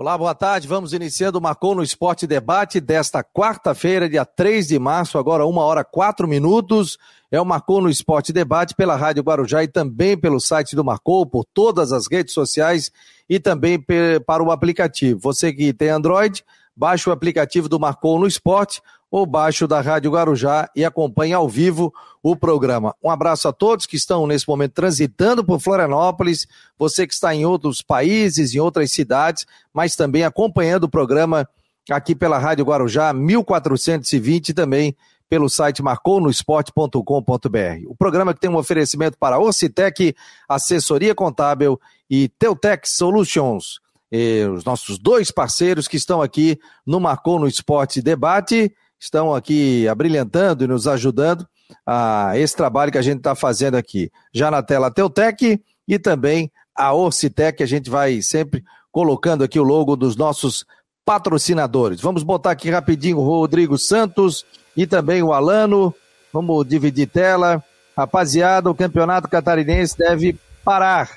Olá, boa tarde. Vamos iniciando o Marcou no Esporte Debate desta quarta-feira, dia 3 de março, agora uma hora quatro minutos. É o Marcou no Esporte Debate pela Rádio Guarujá e também pelo site do Marcou, por todas as redes sociais e também para o aplicativo. Você que tem Android, baixe o aplicativo do Marcou no Esporte ou baixo da Rádio Guarujá e acompanhe ao vivo o programa. Um abraço a todos que estão nesse momento transitando por Florianópolis, você que está em outros países, em outras cidades, mas também acompanhando o programa aqui pela Rádio Guarujá 1420 e também pelo site marconosport.com.br. O programa que tem um oferecimento para Ocitec, assessoria contábil e Teutec Solutions. E os nossos dois parceiros que estão aqui no Marcou no Esporte Debate estão aqui abrilhantando e nos ajudando a esse trabalho que a gente está fazendo aqui. Já na tela Teutec e também a Orcitec, a gente vai sempre colocando aqui o logo dos nossos patrocinadores. Vamos botar aqui rapidinho o Rodrigo Santos e também o Alano. Vamos dividir tela. Rapaziada, o campeonato catarinense deve parar.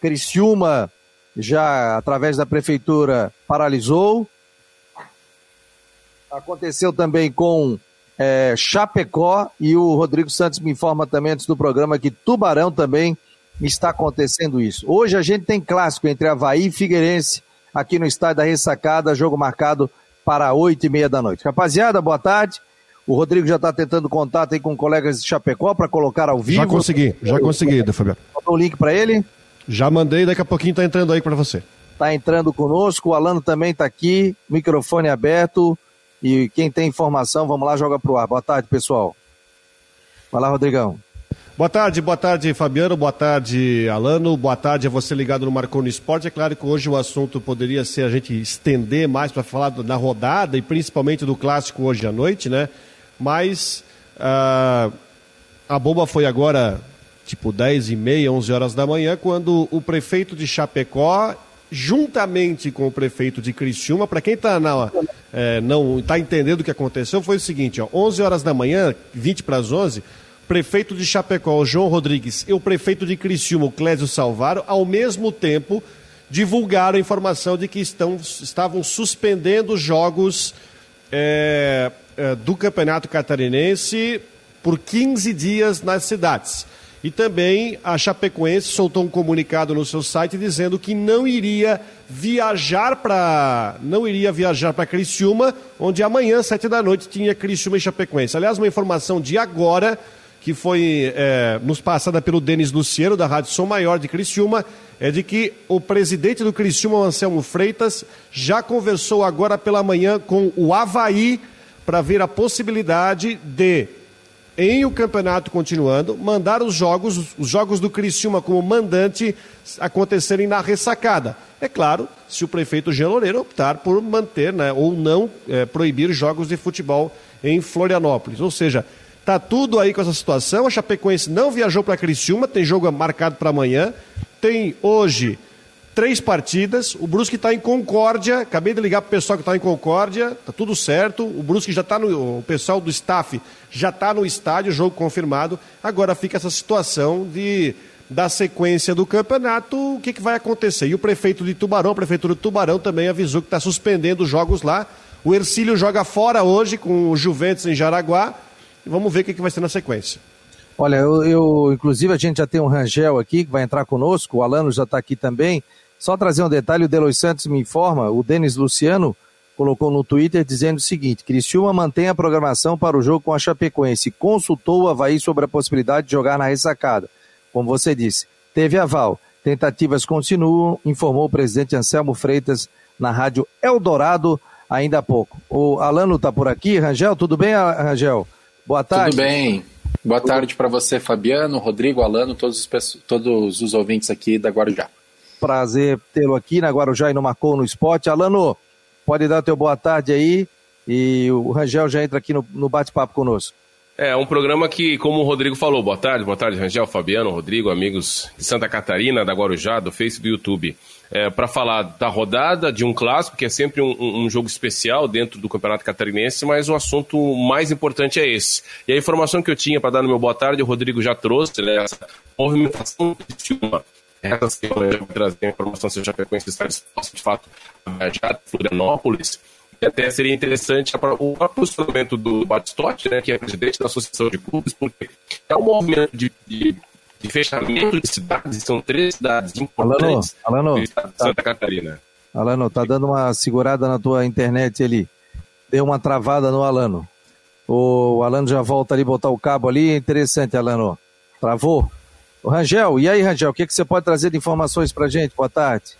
Criciúma já através da prefeitura paralisou. Aconteceu também com é, Chapecó e o Rodrigo Santos me informa também antes do programa que Tubarão também está acontecendo isso. Hoje a gente tem clássico entre Havaí e Figueirense aqui no estádio da Ressacada, jogo marcado para oito e meia da noite. Rapaziada, boa tarde. O Rodrigo já está tentando contato aí com colegas de Chapecó para colocar ao vivo. Já consegui, já consegui, Fabiano. Mandou o link para ele? Já mandei, daqui a pouquinho está entrando aí para você. Está entrando conosco, o Alano também está aqui, microfone aberto. E quem tem informação, vamos lá, joga pro ar. Boa tarde, pessoal. Vai lá, Rodrigão. Boa tarde, boa tarde, Fabiano, boa tarde, Alano, boa tarde a você ligado no Marconi Esporte. É claro que hoje o assunto poderia ser a gente estender mais para falar da rodada e principalmente do clássico hoje à noite, né? Mas uh, a bomba foi agora, tipo 10 e meia, 11 horas da manhã, quando o prefeito de Chapecó juntamente com o prefeito de Criciúma, para quem tá na, é, não está entendendo o que aconteceu, foi o seguinte, ó, 11 horas da manhã, 20 para as 11, prefeito de Chapecó, João Rodrigues, e o prefeito de Criciúma, Clésio Salvaro, ao mesmo tempo divulgaram a informação de que estão, estavam suspendendo jogos é, é, do Campeonato Catarinense por 15 dias nas cidades. E também a Chapecoense soltou um comunicado no seu site dizendo que não iria viajar para não iria viajar para Criciúma, onde amanhã, sete da noite, tinha Criciúma e Chapecoense. Aliás, uma informação de agora que foi é, nos passada pelo Denis Luciano, da Rádio Som Maior de Criciúma, é de que o presidente do Criciúma, Anselmo Freitas, já conversou agora pela manhã com o Havaí para ver a possibilidade de em o campeonato continuando, mandar os jogos, os jogos do Criciúma como mandante acontecerem na ressacada. É claro, se o prefeito Jean Loureiro optar por manter né, ou não é, proibir jogos de futebol em Florianópolis. Ou seja, tá tudo aí com essa situação. A Chapecoense não viajou para Criciúma, tem jogo marcado para amanhã. Tem hoje três partidas. O Brusque está em Concórdia. Acabei de ligar para o pessoal que está em Concórdia. Tá tudo certo. O Brusque já está no. O pessoal do staff já está no estádio, jogo confirmado. Agora fica essa situação de da sequência do campeonato, o que, que vai acontecer? E o prefeito de Tubarão, a prefeitura de Tubarão também avisou que está suspendendo os jogos lá. O Ercílio joga fora hoje com o Juventus em Jaraguá. Vamos ver o que, que vai ser na sequência. Olha, eu, eu, inclusive a gente já tem um Rangel aqui que vai entrar conosco, o Alano já está aqui também. Só trazer um detalhe, o Delois Santos me informa, o Denis Luciano colocou no Twitter dizendo o seguinte, Criciúma mantém a programação para o jogo com a Chapecoense, consultou o Havaí sobre a possibilidade de jogar na ressacada. Como você disse, teve aval, tentativas continuam, informou o presidente Anselmo Freitas na rádio Eldorado ainda há pouco. O Alano está por aqui, Rangel, tudo bem, Rangel? Boa tarde. Tudo bem. Boa tarde para você, Fabiano, Rodrigo, Alano, todos os, todos os ouvintes aqui da Guarujá. Prazer tê-lo aqui na Guarujá e no Marcou no Esporte. Alano, pode dar teu boa tarde aí e o Rangel já entra aqui no, no bate-papo conosco. É, um programa que, como o Rodrigo falou, boa tarde, boa tarde, Rangel, Fabiano, Rodrigo, amigos de Santa Catarina, da Guarujá, do Face do YouTube. É, para falar da rodada, de um clássico, que é sempre um, um, jogo especial dentro do Campeonato Catarinense, mas o assunto mais importante é esse. E a informação que eu tinha para dar no meu boa tarde, o Rodrigo já trouxe, né, essa movimentação de Ciúma essa semana já vai trazer a informação se o Chapecoense está de fato a de Florianópolis. E até seria interessante o posicionamento do Batistotti, né, que é presidente da Associação de Clubes, porque é um movimento de, de, de fechamento de cidades, são três cidades importantes Alano, Alano, do estado de Santa Catarina. Alano, tá dando uma segurada na tua internet ali. Deu uma travada no Alano. O Alano já volta ali, botar o cabo ali. É interessante, Alano. Travou? O Rangel, e aí, Rangel, o que, que você pode trazer de informações para gente? Boa tarde.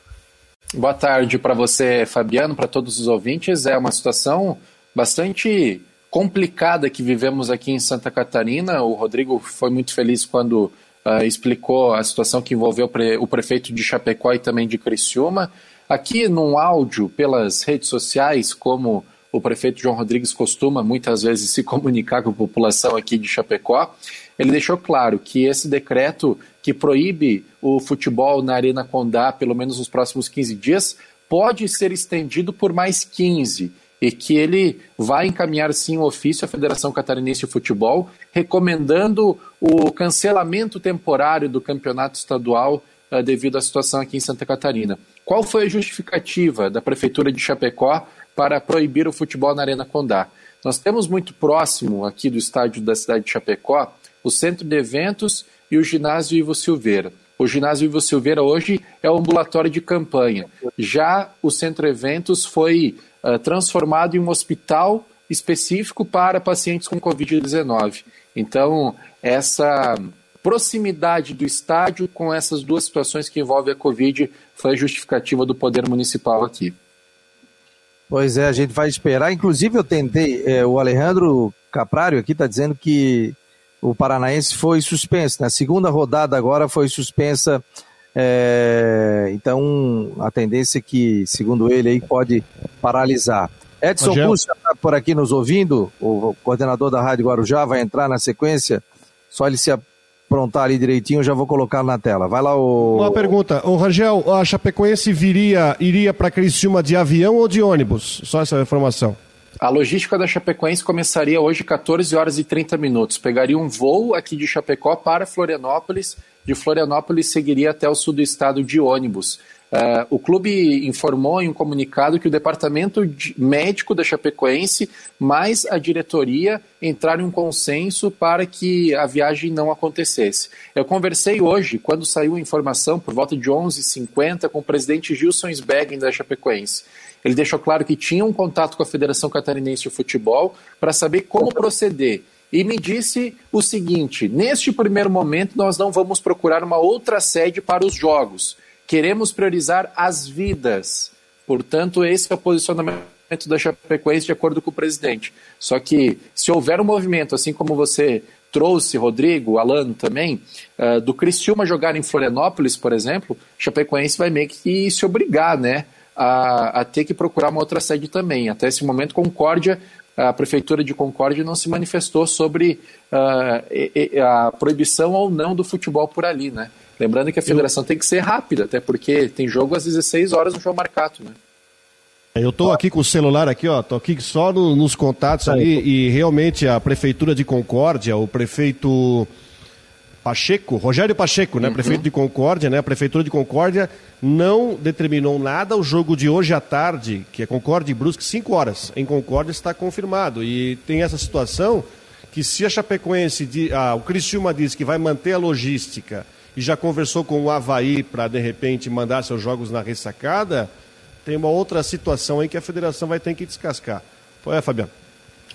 Boa tarde para você, Fabiano, para todos os ouvintes. É uma situação bastante complicada que vivemos aqui em Santa Catarina. O Rodrigo foi muito feliz quando uh, explicou a situação que envolveu pre o prefeito de Chapecó e também de Criciúma. Aqui num áudio pelas redes sociais, como o prefeito João Rodrigues costuma muitas vezes se comunicar com a população aqui de Chapecó, ele deixou claro que esse decreto que proíbe o futebol na Arena Condá, pelo menos nos próximos 15 dias, pode ser estendido por mais 15 e que ele vai encaminhar sim um ofício à Federação Catarinense de Futebol, recomendando o cancelamento temporário do campeonato estadual uh, devido à situação aqui em Santa Catarina. Qual foi a justificativa da Prefeitura de Chapecó para proibir o futebol na Arena Condá? Nós temos muito próximo aqui do estádio da cidade de Chapecó o Centro de Eventos e o Ginásio Ivo Silveira. O Ginásio Ivo Silveira hoje é o ambulatório de campanha. Já o Centro Eventos foi uh, transformado em um hospital específico para pacientes com Covid-19. Então, essa proximidade do estádio com essas duas situações que envolvem a Covid foi a justificativa do poder municipal aqui. Pois é, a gente vai esperar. Inclusive, eu tentei, é, o Alejandro Caprário aqui está dizendo que o Paranaense foi suspenso. Na né? segunda rodada agora foi suspensa. É, então a tendência é que, segundo ele, aí pode paralisar. Edson Cruz está por aqui nos ouvindo, o coordenador da Rádio Guarujá vai entrar na sequência. Só ele se aprontar ali direitinho, já vou colocar na tela. Vai lá o. Uma pergunta, o Rangel, a Chapecoense viria, iria para Criciúma de avião ou de ônibus? Só essa informação. A logística da Chapecoense começaria hoje 14 horas e 30 minutos. Pegaria um voo aqui de Chapecó para Florianópolis, de Florianópolis seguiria até o sul do estado de ônibus. Uh, o clube informou em um comunicado que o departamento médico da Chapecoense mais a diretoria entraram em um consenso para que a viagem não acontecesse. Eu conversei hoje, quando saiu a informação, por volta de 11h50, com o presidente Gilson Sbeggen da Chapecoense. Ele deixou claro que tinha um contato com a Federação Catarinense de Futebol para saber como proceder. E me disse o seguinte: neste primeiro momento, nós não vamos procurar uma outra sede para os jogos. Queremos priorizar as vidas. Portanto, esse é o posicionamento da Chapecoense de acordo com o presidente. Só que se houver um movimento, assim como você trouxe, Rodrigo, Alano também, uh, do Criciúma jogar em Florianópolis, por exemplo, Chapecoense vai meio que se obrigar, né? a, a ter que procurar uma outra sede também. Até esse momento, Concórdia, a Prefeitura de Concórdia não se manifestou sobre uh, a proibição ou não do futebol por ali, né? Lembrando que a federação Eu... tem que ser rápida, até porque tem jogo às 16 horas no João Marcato, né? Eu estou aqui com o celular aqui, ó, tô aqui só no, nos contatos ali e realmente a prefeitura de Concórdia, o prefeito Pacheco, Rogério Pacheco, né, uhum. prefeito de Concórdia, né, a prefeitura de Concórdia não determinou nada. O jogo de hoje à tarde, que é Concórdia e Brusque, 5 horas, em Concórdia está confirmado. E tem essa situação que se a Chapecoense, ah, o Criciúma diz que vai manter a logística e já conversou com o Havaí para de repente mandar seus jogos na ressacada, tem uma outra situação aí que a federação vai ter que descascar. Qual é, Fabiano?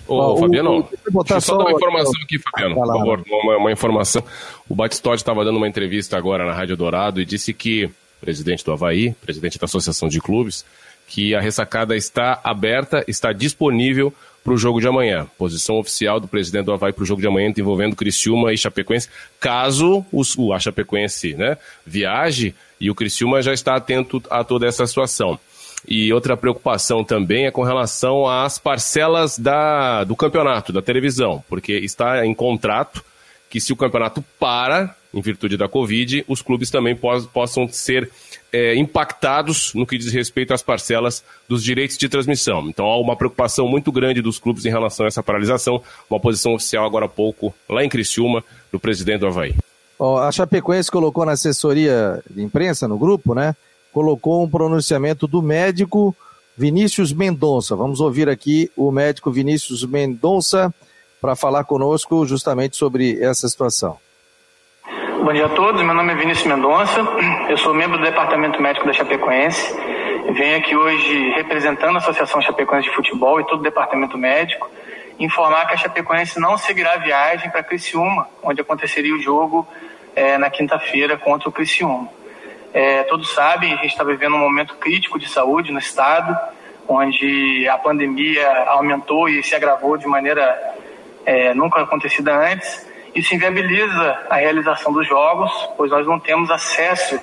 Ô, Fabiano, o, deixa eu só dar uma informação aqui, Fabiano, por favor, uma, uma, informação. O Batistotti estava dando uma entrevista agora na Rádio Dourado e disse que, presidente do Havaí, presidente da Associação de Clubes, que a ressacada está aberta, está disponível para o jogo de amanhã. Posição oficial do presidente do Havaí para o jogo de amanhã envolvendo Criciúma e Chapecoense. Caso os, o, a Chapecoense né, viaje e o Criciúma já está atento a toda essa situação. E outra preocupação também é com relação às parcelas da, do campeonato, da televisão, porque está em contrato que se o campeonato para, em virtude da Covid, os clubes também possam ser é, impactados no que diz respeito às parcelas dos direitos de transmissão. Então há uma preocupação muito grande dos clubes em relação a essa paralisação, uma posição oficial agora há pouco, lá em Criciúma, do presidente do Havaí. Ó, a Chapecoense colocou na assessoria de imprensa, no grupo, né? Colocou um pronunciamento do médico Vinícius Mendonça. Vamos ouvir aqui o médico Vinícius Mendonça para falar conosco justamente sobre essa situação. Bom dia a todos, meu nome é Vinícius Mendonça, eu sou membro do Departamento Médico da Chapecoense. Venho aqui hoje representando a Associação Chapecoense de Futebol e todo o Departamento Médico informar que a Chapecoense não seguirá a viagem para Criciúma, onde aconteceria o jogo é, na quinta-feira contra o Criciúma. É, todos sabem, a gente está vivendo um momento crítico de saúde no estado, onde a pandemia aumentou e se agravou de maneira é, nunca acontecida antes. Isso inviabiliza a realização dos jogos, pois nós não temos acesso,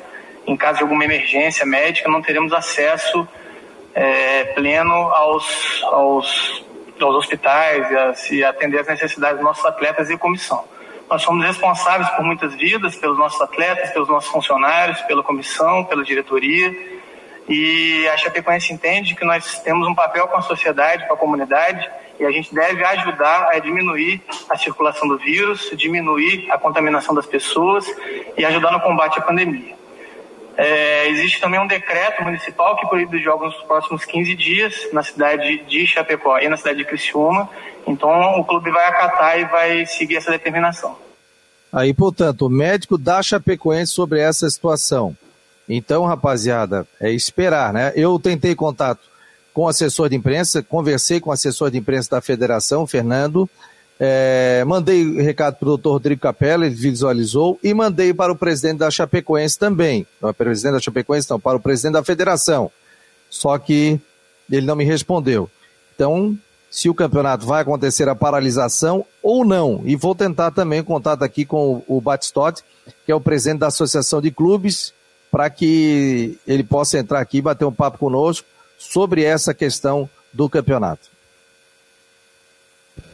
em caso de alguma emergência médica, não teremos acesso é, pleno aos, aos aos hospitais e, atender às necessidades dos nossos atletas e comissão. Nós somos responsáveis por muitas vidas, pelos nossos atletas, pelos nossos funcionários, pela comissão, pela diretoria. E a Chapecoense entende que nós temos um papel com a sociedade, com a comunidade, e a gente deve ajudar a diminuir a circulação do vírus, diminuir a contaminação das pessoas e ajudar no combate à pandemia. É, existe também um decreto municipal que proíbe os jogos nos próximos 15 dias na cidade de Chapecó e na cidade de Criciúma. Então o clube vai acatar e vai seguir essa determinação. Aí, portanto, o médico da Chapecoense sobre essa situação. Então, rapaziada, é esperar, né? Eu tentei contato com o assessor de imprensa, conversei com o assessor de imprensa da federação, Fernando, é, mandei recado para o doutor Rodrigo Capella, ele visualizou, e mandei para o presidente da Chapecoense também. Não é presidente da Chapecoense, não, para o presidente da federação. Só que ele não me respondeu. Então, se o campeonato vai acontecer a paralisação ou não. E vou tentar também contato aqui com o Batistotti, que é o presidente da Associação de Clubes, para que ele possa entrar aqui e bater um papo conosco sobre essa questão do campeonato.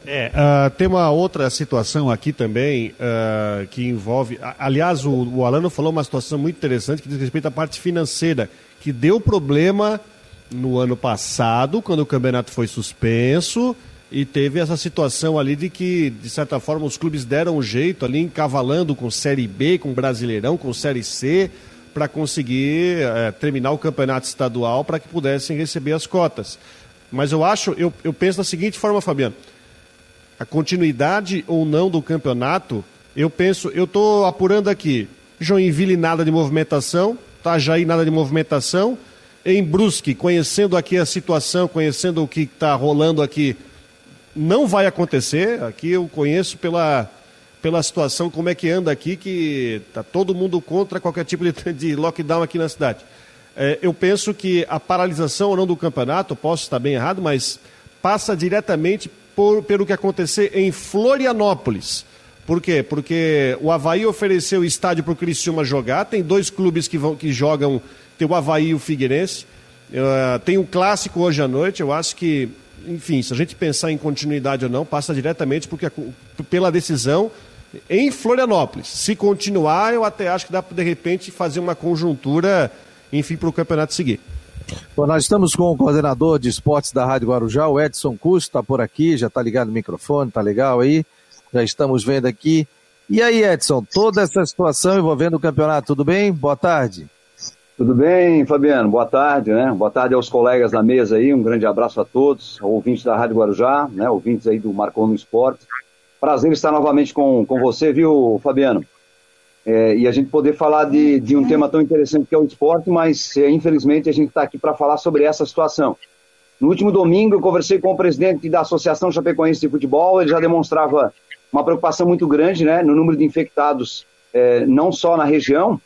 É, uh, tem uma outra situação aqui também uh, que envolve. Aliás, o, o Alano falou uma situação muito interessante que diz respeito à parte financeira, que deu problema no ano passado, quando o campeonato foi suspenso, e teve essa situação ali de que, de certa forma, os clubes deram um jeito ali, encavalando com Série B, com Brasileirão, com Série C, para conseguir uh, terminar o campeonato estadual para que pudessem receber as cotas. Mas eu acho, eu, eu penso da seguinte forma, Fabiano a continuidade ou não do campeonato, eu penso, eu estou apurando aqui, Joinville nada de movimentação, Itajaí nada de movimentação, em Brusque, conhecendo aqui a situação, conhecendo o que está rolando aqui, não vai acontecer, aqui eu conheço pela, pela situação, como é que anda aqui, que está todo mundo contra qualquer tipo de, de lockdown aqui na cidade. É, eu penso que a paralisação ou não do campeonato, posso estar bem errado, mas passa diretamente por, pelo que acontecer em Florianópolis. Por quê? Porque o Havaí ofereceu estádio para o Criciúma jogar, tem dois clubes que, vão, que jogam, tem o Havaí e o Figueirense. Uh, tem um clássico hoje à noite, eu acho que, enfim, se a gente pensar em continuidade ou não, passa diretamente porque, pela decisão em Florianópolis. Se continuar, eu até acho que dá para, de repente, fazer uma conjuntura, enfim, para o campeonato seguir. Bom, nós estamos com o coordenador de esportes da Rádio Guarujá, o Edson Custo, está por aqui, já está ligado no microfone, tá legal aí, já estamos vendo aqui. E aí, Edson, toda essa situação envolvendo o campeonato, tudo bem? Boa tarde. Tudo bem, Fabiano? Boa tarde, né? Boa tarde aos colegas da mesa aí, um grande abraço a todos, ouvintes da Rádio Guarujá, né? Ouvintes aí do Marcon no Esporte. Prazer estar novamente com, com você, viu, Fabiano? É, e a gente poder falar de, de um tema tão interessante que é o esporte, mas é, infelizmente a gente está aqui para falar sobre essa situação. No último domingo eu conversei com o presidente da Associação Chapecoense de Futebol, ele já demonstrava uma preocupação muito grande né, no número de infectados, é, não só na região,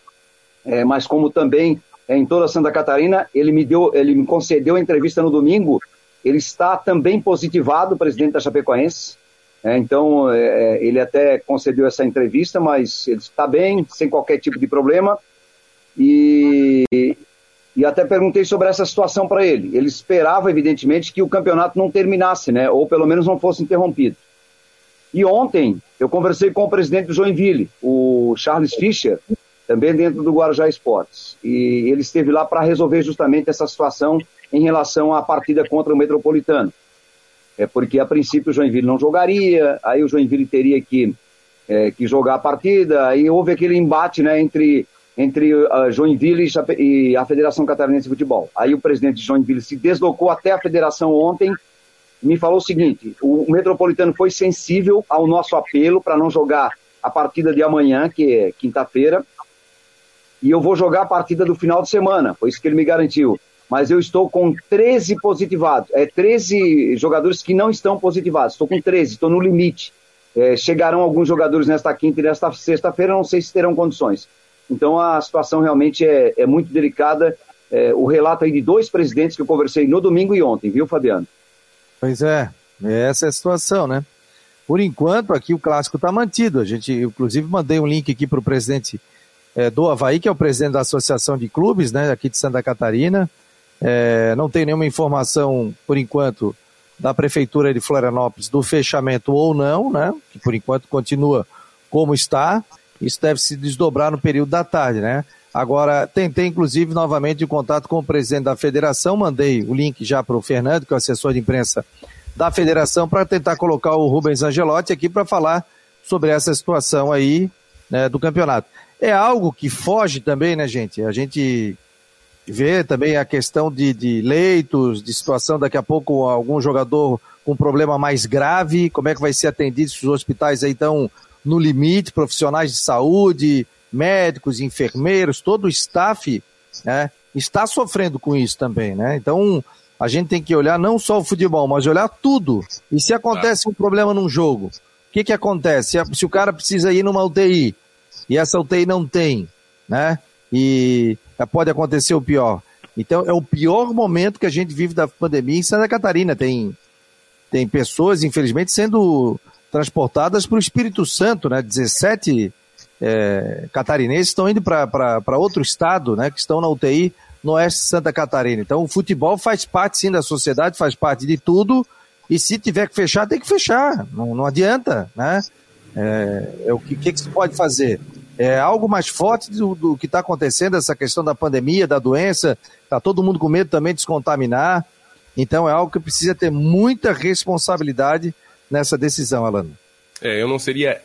é, mas como também é, em toda Santa Catarina. Ele me, deu, ele me concedeu a entrevista no domingo, ele está também positivado, presidente da Chapecoense, é, então, é, é, ele até concedeu essa entrevista, mas ele está bem, sem qualquer tipo de problema. E, e até perguntei sobre essa situação para ele. Ele esperava, evidentemente, que o campeonato não terminasse, né? ou pelo menos não fosse interrompido. E ontem, eu conversei com o presidente do Joinville, o Charles Fischer, também dentro do Guarujá Esportes. E ele esteve lá para resolver justamente essa situação em relação à partida contra o Metropolitano é porque a princípio o Joinville não jogaria, aí o Joinville teria que é, que jogar a partida, e houve aquele embate né, entre, entre uh, Joinville e, e, a Federação Catarinense de Futebol. Aí o presidente de Joinville se deslocou até a federação ontem me falou o seguinte: o Metropolitano foi sensível ao nosso apelo para não jogar a partida de amanhã, que é quinta-feira, e eu vou jogar a partida do final de semana, foi isso que ele me garantiu. Mas eu estou com 13 positivados, é 13 jogadores que não estão positivados, estou com 13, estou no limite. É, chegarão alguns jogadores nesta quinta e nesta sexta-feira, não sei se terão condições. Então a situação realmente é, é muito delicada. É, o relato aí de dois presidentes que eu conversei no domingo e ontem, viu, Fabiano? Pois é, essa é a situação, né? Por enquanto, aqui o clássico está mantido. A gente, inclusive, mandei um link aqui para o presidente é, do Havaí, que é o presidente da Associação de Clubes, né, aqui de Santa Catarina. É, não tem nenhuma informação, por enquanto, da Prefeitura de Florianópolis do fechamento ou não, né? Que por enquanto continua como está. Isso deve se desdobrar no período da tarde, né? Agora, tentei, inclusive, novamente em contato com o presidente da federação, mandei o link já para o Fernando, que é o assessor de imprensa da federação, para tentar colocar o Rubens Angelotti aqui para falar sobre essa situação aí né, do campeonato. É algo que foge também, né, gente? A gente vê também a questão de, de leitos, de situação, daqui a pouco algum jogador com problema mais grave, como é que vai ser atendido se os hospitais aí estão no limite, profissionais de saúde, médicos, enfermeiros, todo o staff né, está sofrendo com isso também, né? Então, a gente tem que olhar não só o futebol, mas olhar tudo. E se acontece um problema num jogo, o que que acontece? Se o cara precisa ir numa UTI e essa UTI não tem, né? E pode acontecer o pior. Então, é o pior momento que a gente vive da pandemia em Santa Catarina. Tem, tem pessoas, infelizmente, sendo transportadas para o Espírito Santo, né? 17 é, catarinenses estão indo para outro estado, né, que estão na UTI no oeste de Santa Catarina. Então o futebol faz parte sim da sociedade, faz parte de tudo, e se tiver que fechar, tem que fechar, não, não adianta, né? É, é o que, que, que se pode fazer? É algo mais forte do, do que está acontecendo, essa questão da pandemia, da doença, está todo mundo com medo também de se contaminar, então é algo que precisa ter muita responsabilidade nessa decisão, Alano. É, eu não seria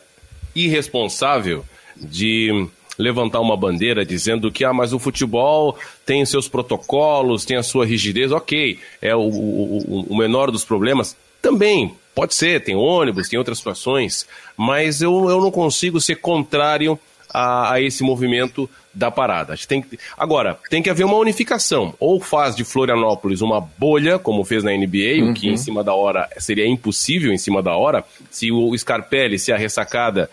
irresponsável de levantar uma bandeira dizendo que ah, mas o futebol tem seus protocolos, tem a sua rigidez, ok, é o, o, o menor dos problemas. Também, pode ser, tem ônibus, tem outras situações, mas eu, eu não consigo ser contrário a, a esse movimento da parada. Tem que, agora, tem que haver uma unificação. Ou faz de Florianópolis uma bolha, como fez na NBA, uhum. o que em cima da hora seria impossível em cima da hora. Se o Scarpelli, se a ressacada,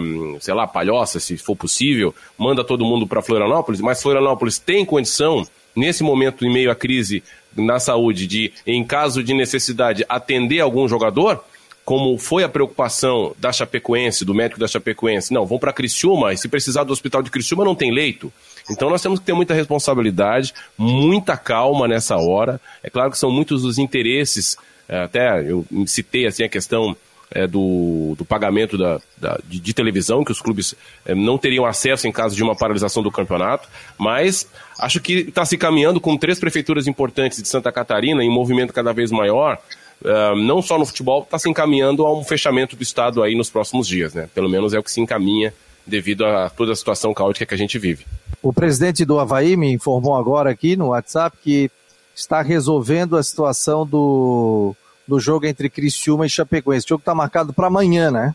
um, sei lá, palhoça, se for possível, manda todo mundo para Florianópolis, mas Florianópolis tem condição, nesse momento em meio à crise na saúde, de, em caso de necessidade, atender algum jogador, como foi a preocupação da Chapecoense, do médico da Chapecoense, não, vão para Criciúma, e se precisar do hospital de Criciúma não tem leito. Então nós temos que ter muita responsabilidade, muita calma nessa hora. É claro que são muitos os interesses, é, até eu citei assim a questão é, do, do, pagamento da, da de, de, televisão, que os clubes é, não teriam acesso em caso de uma paralisação do campeonato, mas acho que está se caminhando com três prefeituras importantes de Santa Catarina em movimento cada vez maior uh, não só no futebol, está se encaminhando a um fechamento do Estado aí nos próximos dias, né? Pelo menos é o que se encaminha devido a toda a situação caótica que a gente vive. O presidente do Havaí me informou agora aqui no WhatsApp que está resolvendo a situação do, do jogo entre Criciúma e Chapecoense. O jogo está marcado para amanhã, né?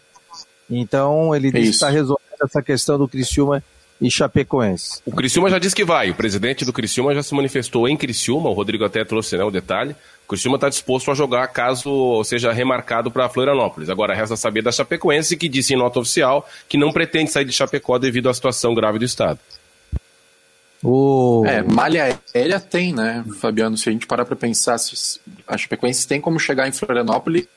Então ele é está resolvendo essa questão do Criciúma e Chapecoense. O Criciúma já disse que vai. O presidente do Criciúma já se manifestou em Criciúma. O Rodrigo até trouxe né, o detalhe. O Criciúma está disposto a jogar caso seja remarcado para Florianópolis. Agora resta saber da Chapecoense, que disse em nota oficial que não pretende sair de Chapecó devido à situação grave do estado. O... É, malha aérea tem, né, Fabiano? Se a gente parar para pensar, se a Chapecoense tem como chegar em Florianópolis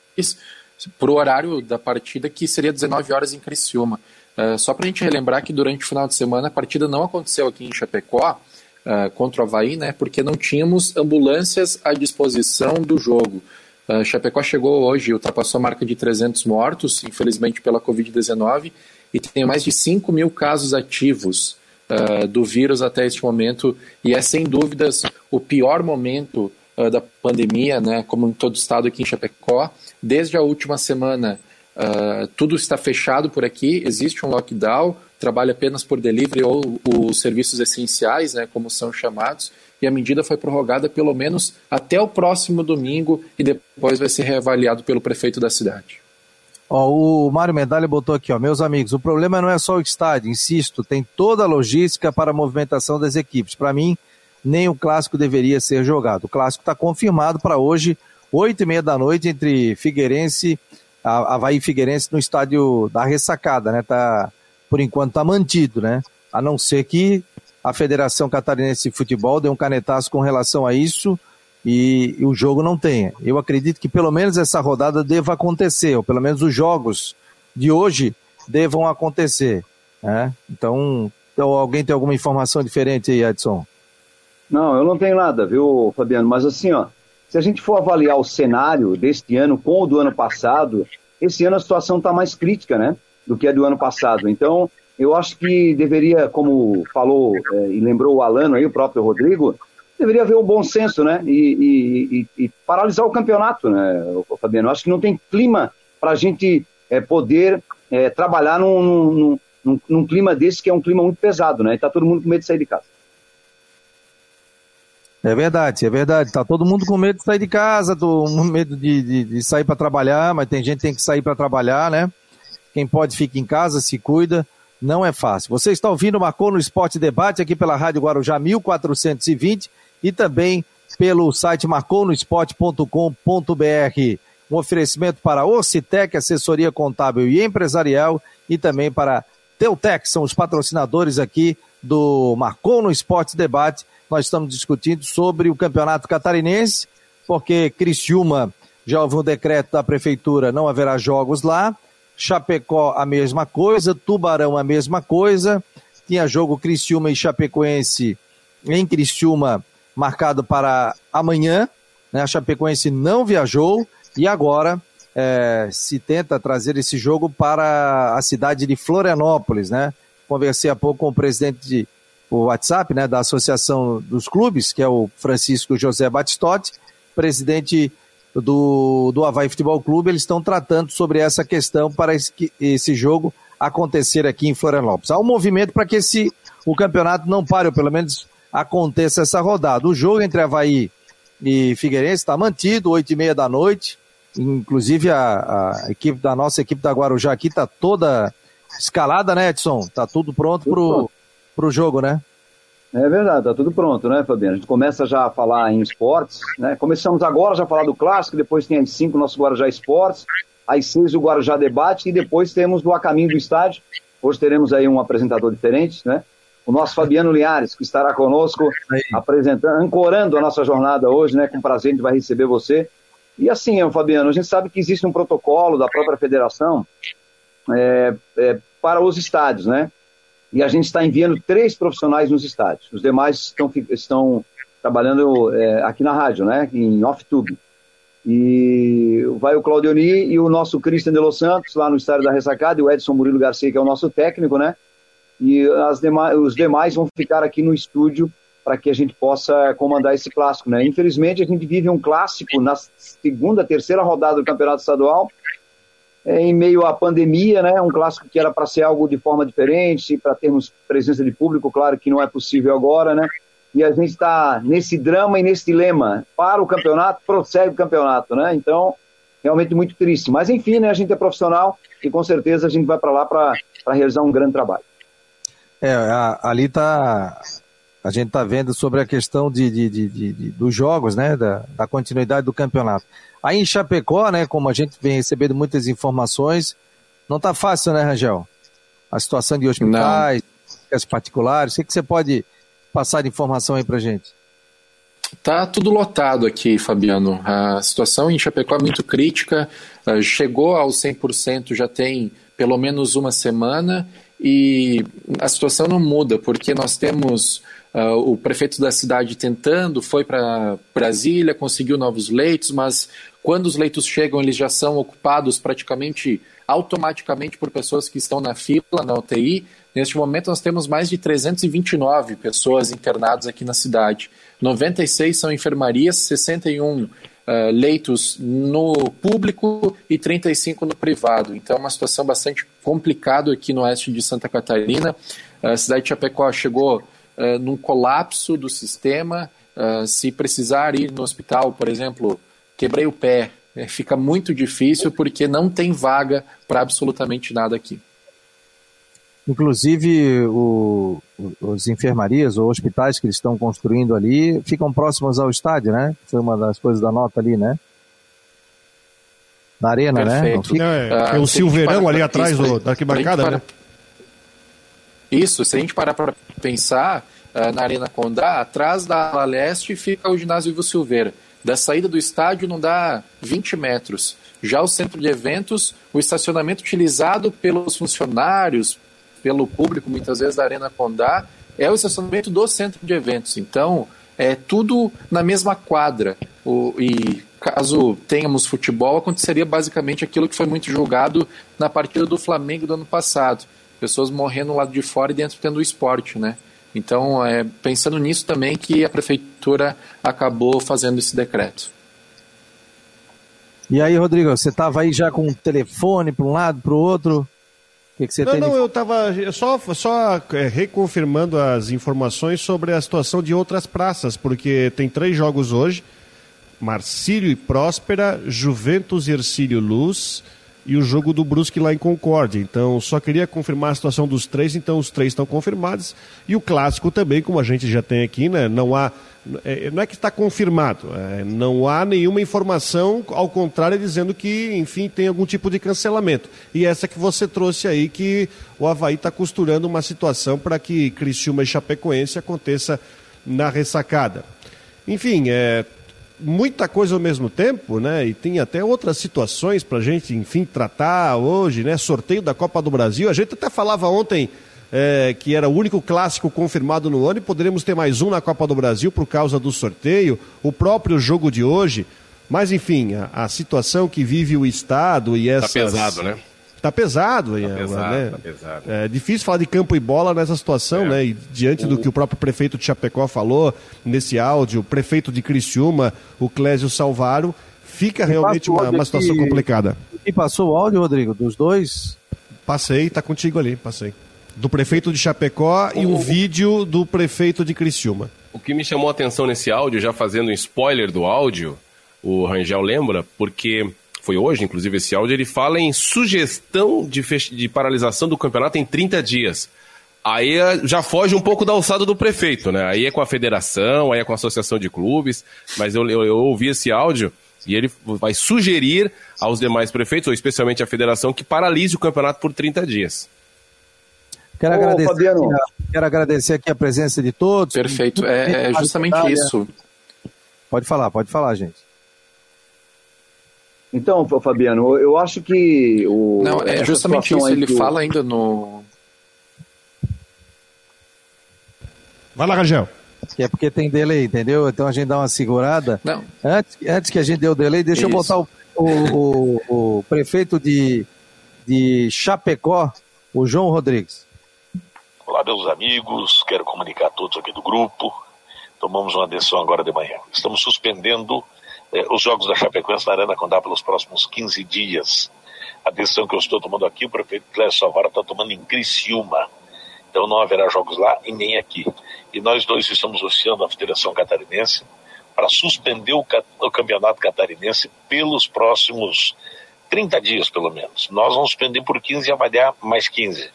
para o horário da partida, que seria 19 horas em Criciúma. Uh, só para a gente relembrar que durante o final de semana a partida não aconteceu aqui em Chapecó uh, contra o Havaí, né, porque não tínhamos ambulâncias à disposição do jogo. Uh, Chapecó chegou hoje, ultrapassou a marca de 300 mortos, infelizmente pela Covid-19, e tem mais de 5 mil casos ativos uh, do vírus até este momento, e é sem dúvidas o pior momento da pandemia, né, como em todo o estado aqui em Chapecó. Desde a última semana, Uh, tudo está fechado por aqui, existe um lockdown, trabalha apenas por delivery ou os serviços essenciais, né, como são chamados, e a medida foi prorrogada pelo menos até o próximo domingo e depois vai ser reavaliado pelo prefeito da cidade. O Mário Medalha botou aqui, ó, meus amigos, o problema não é só o estádio, insisto, tem toda a logística para a movimentação das equipes. Para mim, nem o clássico deveria ser jogado. O clássico está confirmado para hoje, oito e meia da noite, entre Figueirense, Havaí Figueirense no estádio da Ressacada, né? Tá, por enquanto está mantido, né? A não ser que a Federação Catarinense de Futebol dê um canetaço com relação a isso e, e, o jogo não tenha. Eu acredito que pelo menos essa rodada deva acontecer, ou pelo menos os jogos de hoje devam acontecer. Né? Então, então, alguém tem alguma informação diferente aí, Edson? Não, eu não tenho nada, viu, Fabiano? Mas assim, ó, se a gente for avaliar o cenário deste ano com o do ano passado, esse ano a situação está mais crítica, né? Do que a do ano passado. Então, eu acho que deveria, como falou é, e lembrou o Alano aí, o próprio Rodrigo, deveria haver um bom senso, né? E, e, e paralisar o campeonato, né, Fabiano? Eu acho que não tem clima para a gente é, poder é, trabalhar num, num, num, num, clima desse que é um clima muito pesado, né? E tá todo mundo com medo de sair de casa. É verdade, é verdade. Tá todo mundo com medo de sair de casa, com medo de, de, de sair para trabalhar, mas tem gente que tem que sair para trabalhar, né? Quem pode fica em casa, se cuida. Não é fácil. Você está ouvindo Marcou no Esporte Debate aqui pela Rádio Guarujá 1420 e também pelo site marconosport.com.br. Um oferecimento para Ocitec, assessoria contábil e empresarial, e também para Teutec, são os patrocinadores aqui do Marcou no Esporte Debate. Nós estamos discutindo sobre o campeonato catarinense, porque Criciúma já houve um decreto da prefeitura, não haverá jogos lá. Chapecó a mesma coisa, Tubarão a mesma coisa. Tinha jogo Criciúma e Chapecoense em Criciúma marcado para amanhã. Né? A Chapecoense não viajou e agora é, se tenta trazer esse jogo para a cidade de Florianópolis. Né? Conversei há pouco com o presidente de, o WhatsApp né, da Associação dos Clubes, que é o Francisco José Batistotti, presidente do, do Havaí Futebol Clube, eles estão tratando sobre essa questão para esse, esse jogo acontecer aqui em Florianópolis. Há um movimento para que esse, o campeonato não pare, ou pelo menos aconteça essa rodada. O jogo entre Havaí e Figueirense está mantido, oito e meia da noite. Inclusive a, a, equipe da nossa equipe da Guarujá aqui está toda escalada, né, Edson? Está tudo pronto para o jogo, né? É verdade, está tudo pronto, né, Fabiano? A gente começa já a falar em esportes, né? Começamos agora já a falar do clássico, depois tem às cinco o nosso Guarujá Esportes, às seis o Guarujá Debate e depois temos do A Caminho do Estádio. Hoje teremos aí um apresentador diferente, né? o nosso Fabiano Liares, que estará conosco apresentando, ancorando a nossa jornada hoje, né? Com prazer a gente vai receber você. E assim, Fabiano, a gente sabe que existe um protocolo da própria federação é, é, para os estádios, né? E a gente está enviando três profissionais nos estádios. Os demais estão, estão trabalhando é, aqui na rádio, né? Em off-tube. E vai o Claudioni e o nosso Cristian de Los Santos lá no estádio da Ressacada e o Edson Murilo Garcia, que é o nosso técnico, né? e demais, os demais vão ficar aqui no estúdio para que a gente possa comandar esse clássico. Né? Infelizmente, a gente vive um clássico na segunda, terceira rodada do Campeonato Estadual, em meio à pandemia, né? um clássico que era para ser algo de forma diferente, para termos presença de público, claro que não é possível agora, né? E a gente está nesse drama e nesse dilema. Para o campeonato, prossegue o campeonato, né? Então, realmente muito triste. Mas enfim, né? A gente é profissional e com certeza a gente vai para lá para realizar um grande trabalho. É, ali tá. A gente tá vendo sobre a questão de, de, de, de dos jogos, né? Da, da, continuidade do campeonato. Aí em Chapecó, né? Como a gente vem recebendo muitas informações, não tá fácil, né, Rangel? A situação de hospitais, as particulares. O que, que você pode passar de informação aí pra gente? Tá tudo lotado aqui, Fabiano. A situação em Chapecó é muito crítica. Ah, chegou aos 100% já tem pelo menos uma semana e a situação não muda, porque nós temos Uh, o prefeito da cidade tentando, foi para Brasília, conseguiu novos leitos, mas quando os leitos chegam, eles já são ocupados praticamente automaticamente por pessoas que estão na fila, na UTI. Neste momento, nós temos mais de 329 pessoas internadas aqui na cidade. 96 são enfermarias, 61 uh, leitos no público e 35 no privado. Então, é uma situação bastante complicada aqui no oeste de Santa Catarina. A cidade de Chapecó chegou uh, num colapso do sistema. Uh, se precisar ir no hospital, por exemplo, quebrei o pé, é, fica muito difícil porque não tem vaga para absolutamente nada aqui. Inclusive, o, os enfermarias ou hospitais que eles estão construindo ali ficam próximos ao estádio, né? Foi uma das coisas da nota ali, né? Na arena, né? Perfeito. né? Não, é, é o Silveirão ali atrás do, da arquibancada, né? Isso, se a gente parar para pensar, uh, na Arena Condá, atrás da ala leste fica o ginásio Ivo Silveira. Da saída do estádio não dá 20 metros. Já o centro de eventos, o estacionamento utilizado pelos funcionários, pelo público, muitas vezes da Arena Condá, é o estacionamento do centro de eventos. Então, é tudo na mesma quadra. O, e caso tenhamos futebol, aconteceria basicamente aquilo que foi muito julgado na partida do Flamengo do ano passado. Pessoas morrendo lá de fora e dentro tendo o esporte, né? Então, é, pensando nisso também que a prefeitura acabou fazendo esse decreto. E aí, Rodrigo, você estava aí já com o telefone para um lado, para o outro? O que, que você não, tem? Não, de... eu estava só, só é, reconfirmando as informações sobre a situação de outras praças, porque tem três jogos hoje: Marcílio e Próspera, Juventus e Ercílio Luz e o jogo do Brusque lá em Concórdia. Então, só queria confirmar a situação dos três, então os três estão confirmados. E o clássico também, como a gente já tem aqui, né? Não há. É, não é que está confirmado, é, não há nenhuma informação, ao contrário, dizendo que, enfim, tem algum tipo de cancelamento. E essa que você trouxe aí, que o Havaí está costurando uma situação para que Criciúma e Chapecoense aconteça na ressacada. Enfim, é, muita coisa ao mesmo tempo, né? E tem até outras situações para a gente, enfim, tratar hoje, né? Sorteio da Copa do Brasil. A gente até falava ontem é, que era o único clássico confirmado no ano e poderíamos ter mais um na Copa do Brasil por causa do sorteio, o próprio jogo de hoje. Mas, enfim, a, a situação que vive o Estado e essas... Tá pesado, né? Tá pesado, tá pesado, né? tá pesado. É difícil falar de campo e bola nessa situação, é. né? E diante do que o próprio prefeito de Chapecó falou nesse áudio, o prefeito de Criciúma, o Clésio Salvaro, fica realmente uma, uma, situação que... complicada. E passou o áudio, Rodrigo, dos dois? Passei, tá contigo ali, passei. Do prefeito de Chapecó o... e um vídeo do prefeito de Criciúma. O que me chamou a atenção nesse áudio, já fazendo um spoiler do áudio, o Rangel lembra, porque foi hoje, inclusive, esse áudio, ele fala em sugestão de, de paralisação do campeonato em 30 dias. Aí é, já foge um pouco da alçada do prefeito, né? Aí é com a federação, aí é com a associação de clubes, mas eu, eu, eu ouvi esse áudio e ele vai sugerir aos demais prefeitos, ou especialmente à federação, que paralise o campeonato por 30 dias. Quero, Ô, agradecer, aqui, quero agradecer aqui a presença de todos. Perfeito, é, é justamente isso. Pode falar, pode falar, gente. Então, Fabiano, eu acho que o. Não, é justamente isso. Ele fala ainda no. Vai lá, Rangel. Que é porque tem delay, entendeu? Então a gente dá uma segurada. Não. Antes, antes que a gente dê o delay, deixa isso. eu botar o, o, o, o, prefeito de, de Chapecó, o João Rodrigues. Olá, meus amigos. Quero comunicar a todos aqui do grupo. Tomamos uma decisão agora de manhã. Estamos suspendendo eh, os jogos da Chapecoense na Arena Condá pelos próximos 15 dias. A decisão que eu estou tomando aqui, o prefeito Clécio Salvara está tomando em Criciúma. Então não haverá jogos lá e nem aqui. E nós dois estamos oficiando a Federação Catarinense para suspender o, o campeonato catarinense pelos próximos 30 dias, pelo menos. Nós vamos suspender por 15 e avaliar mais 15.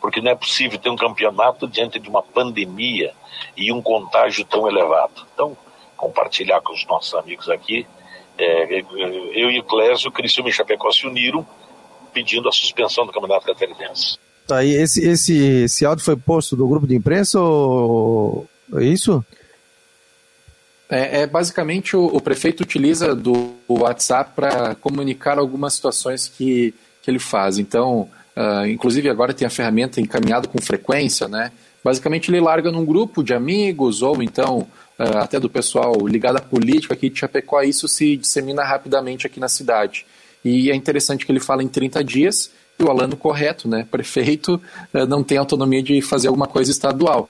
Porque não é possível ter um campeonato diante de uma pandemia e um contágio tão elevado. Então, compartilhar com os nossos amigos aqui. É, eu e o Clésio, o Criciúma e Chapecó se uniram pedindo a suspensão do Campeonato Catarinense. Tá, e esse, esse, esse áudio foi posto do grupo de imprensa ou é isso? É, é basicamente o, o, prefeito utiliza do WhatsApp para comunicar algumas situações que, que ele faz. Então, uh, inclusive agora tem a ferramenta encaminhada com frequência, né? Basicamente, ele larga num grupo de amigos ou então uh, até do pessoal ligado à política aqui de Chapecó, isso se dissemina rapidamente aqui na cidade. E é interessante que ele fala em 30 dias e o Alano correto, né? Prefeito uh, não tem autonomia de fazer alguma coisa estadual.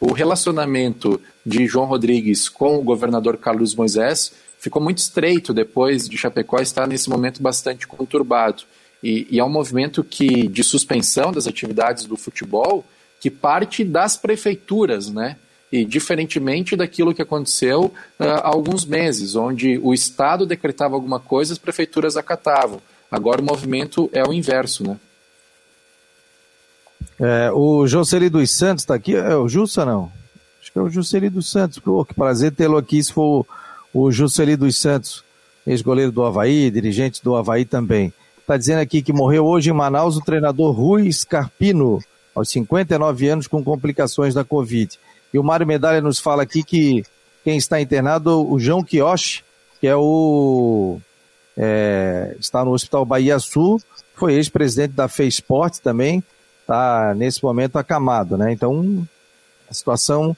O relacionamento de João Rodrigues com o governador Carlos Moisés ficou muito estreito depois de Chapecó estar nesse momento bastante conturbado. E, e é um movimento que de suspensão das atividades do futebol que parte das prefeituras, né? E diferentemente daquilo que aconteceu uh, há alguns meses, onde o Estado decretava alguma coisa, as prefeituras acatavam. Agora o movimento é o inverso, né? É, o Joseli dos Santos está aqui. É o Jussa, não? Acho que é o Jusceli dos Santos. Pô, que prazer tê-lo aqui, se for o, o dos Santos, ex-goleiro do Havaí, dirigente do Havaí também. Está dizendo aqui que morreu hoje em Manaus o treinador Rui Scarpino, aos 59 anos, com complicações da Covid. E o Mário Medalha nos fala aqui que quem está internado, o João Quioche, que é o. É, está no Hospital Bahia Sul, foi ex-presidente da FEI Esportes também, está nesse momento acamado, né? Então, a situação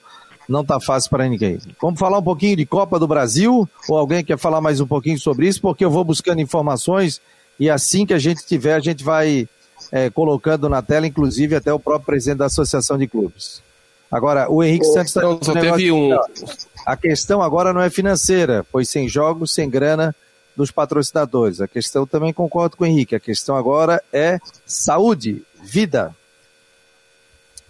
não está fácil para ninguém. Vamos falar um pouquinho de Copa do Brasil? Ou alguém quer falar mais um pouquinho sobre isso? Porque eu vou buscando informações e assim que a gente tiver, a gente vai é, colocando na tela, inclusive até o próprio presidente da Associação de Clubes. Agora, o Henrique Santos tá só teve um. A questão agora não é financeira, pois sem jogos, sem grana dos patrocinadores. A questão também concordo com o Henrique. A questão agora é saúde, vida.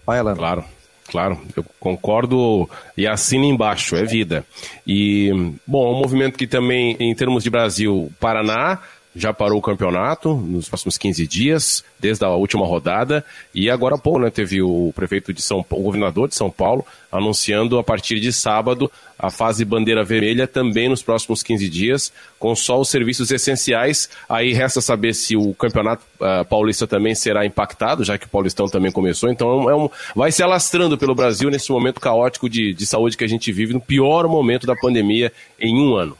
Vai, Alan. Claro. Claro, eu concordo e assino embaixo, é vida. E, bom, um movimento que também, em termos de Brasil, Paraná, já parou o campeonato nos próximos 15 dias, desde a última rodada, e agora pô, né, teve o prefeito de São Paulo, o governador de São Paulo, anunciando a partir de sábado a fase bandeira vermelha também nos próximos 15 dias, com só os serviços essenciais. Aí resta saber se o campeonato uh, paulista também será impactado, já que o Paulistão também começou. Então é um, vai se alastrando pelo Brasil nesse momento caótico de, de saúde que a gente vive, no pior momento da pandemia em um ano.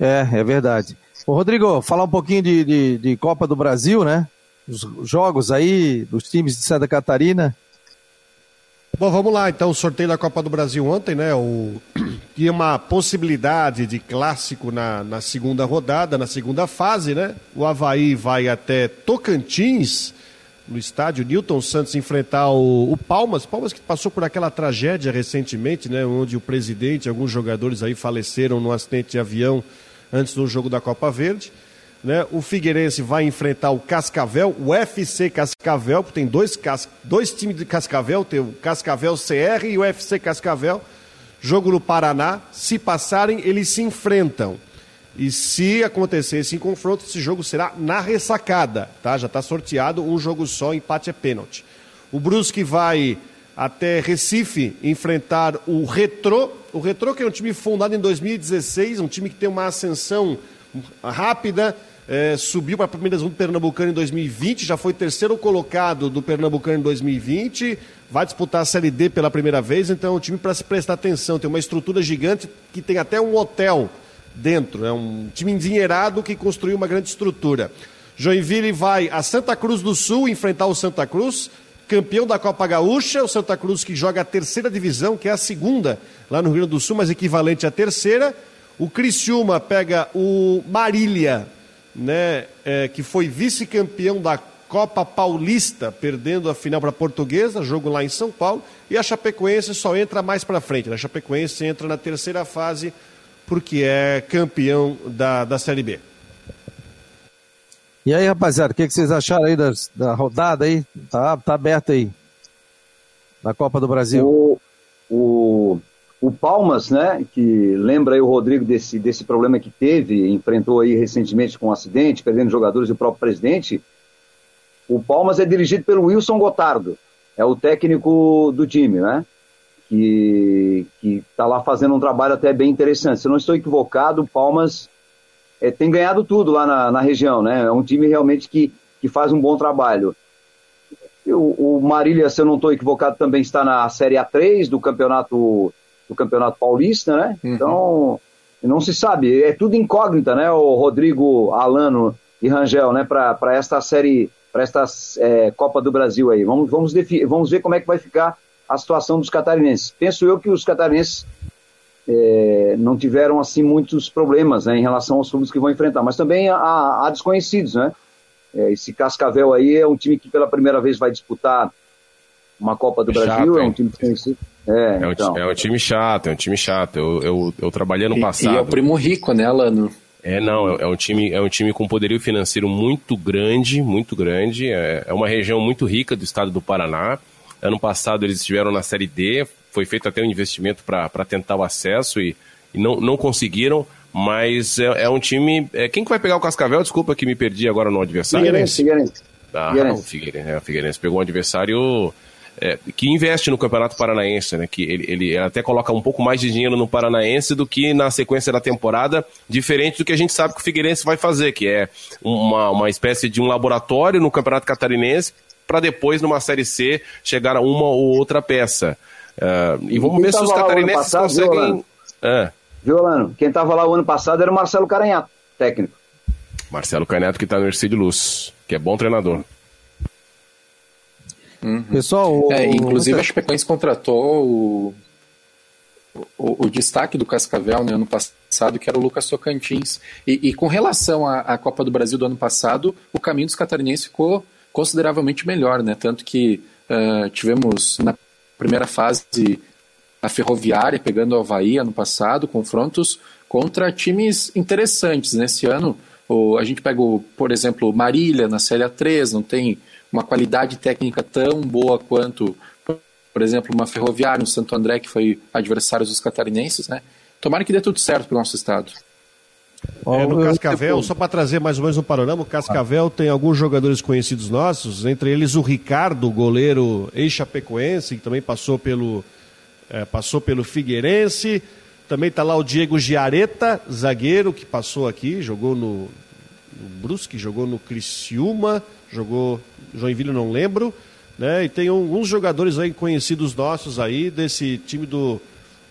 É, é verdade. Ô, Rodrigo, falar um pouquinho de, de, de Copa do Brasil, né? Os jogos aí dos times de Santa Catarina. Bom, vamos lá, então, o sorteio da Copa do Brasil ontem, né? O... Tinha uma possibilidade de clássico na, na segunda rodada, na segunda fase, né? O Havaí vai até Tocantins, no estádio Newton Santos, enfrentar o, o Palmas. Palmas que passou por aquela tragédia recentemente, né? Onde o presidente, alguns jogadores aí faleceram no acidente de avião antes do jogo da Copa Verde. Né? O Figueirense vai enfrentar o Cascavel, o FC Cascavel, porque tem dois, dois times de Cascavel, tem o Cascavel CR e o FC Cascavel. Jogo no Paraná. Se passarem, eles se enfrentam. E se acontecer esse confronto, esse jogo será na ressacada, tá? Já está sorteado, um jogo só, empate é pênalti. O Brusque vai até Recife enfrentar o Retrô. O Retrô que é um time fundado em 2016, um time que tem uma ascensão rápida, é, subiu para a primeira do Pernambucano em 2020, já foi terceiro colocado do Pernambucano em 2020, vai disputar a Série D pela primeira vez, então é um time para se prestar atenção, tem uma estrutura gigante que tem até um hotel dentro, é um time endinheirado que construiu uma grande estrutura. Joinville vai a Santa Cruz do Sul enfrentar o Santa Cruz, campeão da Copa Gaúcha, o Santa Cruz que joga a terceira divisão, que é a segunda lá no Rio Grande do Sul, mas equivalente à terceira. O Criciúma pega o Marília, né, é, que foi vice-campeão da Copa Paulista, perdendo a final para a Portuguesa, jogo lá em São Paulo, e a Chapecoense só entra mais para frente. Né? A Chapecoense entra na terceira fase porque é campeão da, da Série B. E aí, rapaziada, o que, que, vocês acharam aí das, da rodada aí? Tá, tá aberta aí. Da Copa do Brasil. O, o, o Palmas, né, que lembra aí o Rodrigo desse, desse problema que teve, enfrentou aí recentemente com um acidente, perdendo jogadores e o próprio presidente. O Palmas é dirigido pelo Wilson Gotardo, é o técnico do time, né? Que está lá fazendo um trabalho até bem interessante. Se eu não estou equivocado, o Palmas é, tem ganhado tudo lá na, na, região, né? É um time realmente que, que faz um bom trabalho. O, o Marília, se eu não estou equivocado, também está na Série A3 do campeonato, do campeonato paulista, né? Uhum. Então, não se sabe. É tudo incógnita, né? O Rodrigo, Alano e Rangel, né? Para esta série para esta é, Copa do Brasil aí. Vamos, vamos, vamos ver como é que vai ficar a situação dos catarinenses. Penso eu que os catarinenses é, não tiveram assim muitos problemas né, em relação aos clubes que vão enfrentar, mas também há, há desconhecidos, né? É, esse Cascavel aí é um time que pela primeira vez vai disputar uma Copa do é Brasil, chato, é um time desconhecido. É, é, um, então. é um time chato, é um time chato. Eu, eu, eu trabalhei no passado. E é o primo rico, né, Alano? É, não, é, é, um time, é um time com poderio financeiro muito grande, muito grande. É, é uma região muito rica do estado do Paraná. Ano passado eles estiveram na Série D, foi feito até um investimento para tentar o acesso e, e, não, não conseguiram. Mas é, é um time. É, quem que vai pegar o Cascavel? Desculpa que me perdi agora no adversário. Figueirense, Figueirense. Ah, Figueirense. O Figueirense, é, Figueirense pegou um adversário é, que investe no Campeonato Paranaense, né? Que ele, ele até coloca um pouco mais de dinheiro no Paranaense do que na sequência da temporada, diferente do que a gente sabe que o Figueirense vai fazer, que é uma, uma espécie de um laboratório no Campeonato Catarinense para depois, numa Série C, chegar a uma ou outra peça. Uh, e vamos ver se os catarinenses passado, conseguem. Viu, é. Quem estava lá o ano passado era o Marcelo Caranhato, técnico. Marcelo Caranhato, que está no Ercílio Luz, que é bom treinador. Uhum. Pessoal, o... é, inclusive a Chapecoense contratou o, o, o, destaque do Cascavel no né, ano passado, que era o Lucas Tocantins. E, e com relação à, à, Copa do Brasil do ano passado, o caminho dos catarinenses ficou consideravelmente melhor, né? Tanto que uh, tivemos na primeira fase a Ferroviária pegando o Havaí ano passado, confrontos contra times interessantes. Nesse ano, o, a gente pega, o, por exemplo, Marília na Série A3, não tem uma qualidade técnica tão boa quanto, por exemplo, uma Ferroviária, um Santo André, que foi adversário dos catarinenses, né? Tomara que dê tudo certo para o nosso estado. É, no Cascavel, só para trazer mais ou menos um panorama, o Cascavel tem alguns jogadores conhecidos nossos, entre eles o Ricardo, goleiro ex-chapecoense, que também passou pelo, é, passou pelo Figueirense. Também está lá o Diego Giareta, zagueiro, que passou aqui, jogou no, no Brusque, jogou no Criciúma, jogou Joinville, não lembro. Né? E tem alguns jogadores aí conhecidos nossos aí desse time do,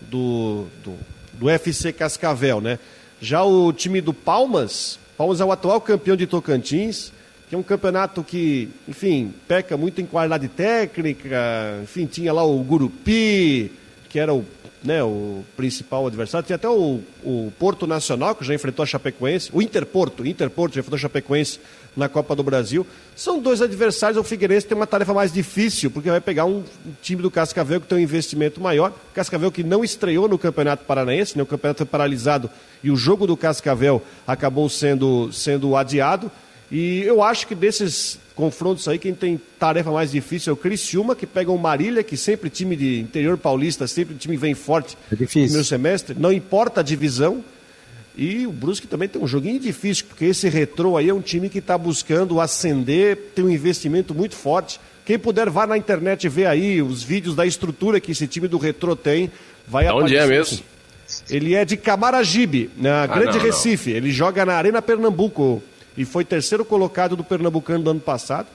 do, do, do FC Cascavel, né? Já o time do Palmas, Palmas é o atual campeão de Tocantins, que é um campeonato que, enfim, peca muito em qualidade técnica, enfim, tinha lá o Gurupi, que era o né, o principal adversário. Tinha até o, o Porto Nacional, que já enfrentou a Chapecoense, o Interporto, Interporto já enfrentou a Chapecoense na Copa do Brasil. São dois adversários, o Figueirense tem uma tarefa mais difícil, porque vai pegar um time do Cascavel que tem um investimento maior. Cascavel que não estreou no Campeonato Paranaense, né, o campeonato foi paralisado e o jogo do Cascavel acabou sendo, sendo adiado. E eu acho que desses confrontos aí, quem tem tarefa mais difícil é o Criciúma, que pega o Marília, que sempre time de interior paulista, sempre time vem forte é difícil. no primeiro semestre, não importa a divisão. E o Brusque também tem um joguinho difícil, porque esse retrô aí é um time que está buscando ascender, tem um investimento muito forte. Quem puder, vá na internet ver aí os vídeos da estrutura que esse time do retrô tem. Vai de onde é mesmo? Ele é de Camaragibe, na ah, Grande não, Recife. Não. Ele joga na Arena Pernambuco e foi terceiro colocado do Pernambucano do ano passado.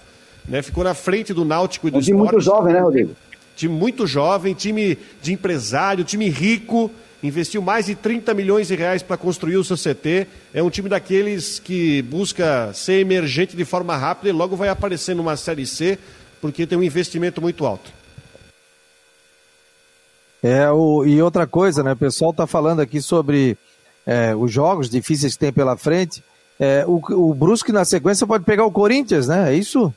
Né? Ficou na frente do Náutico e do um time muito jovem, né, Rodrigo? Time muito jovem, time de empresário, time rico. Investiu mais de 30 milhões de reais para construir o seu CT. É um time daqueles que busca ser emergente de forma rápida e logo vai aparecer numa Série C, porque tem um investimento muito alto. É, o, e outra coisa, né? O pessoal está falando aqui sobre é, os jogos difíceis que tem pela frente. É, o, o Brusque na sequência pode pegar o Corinthians, né? É isso?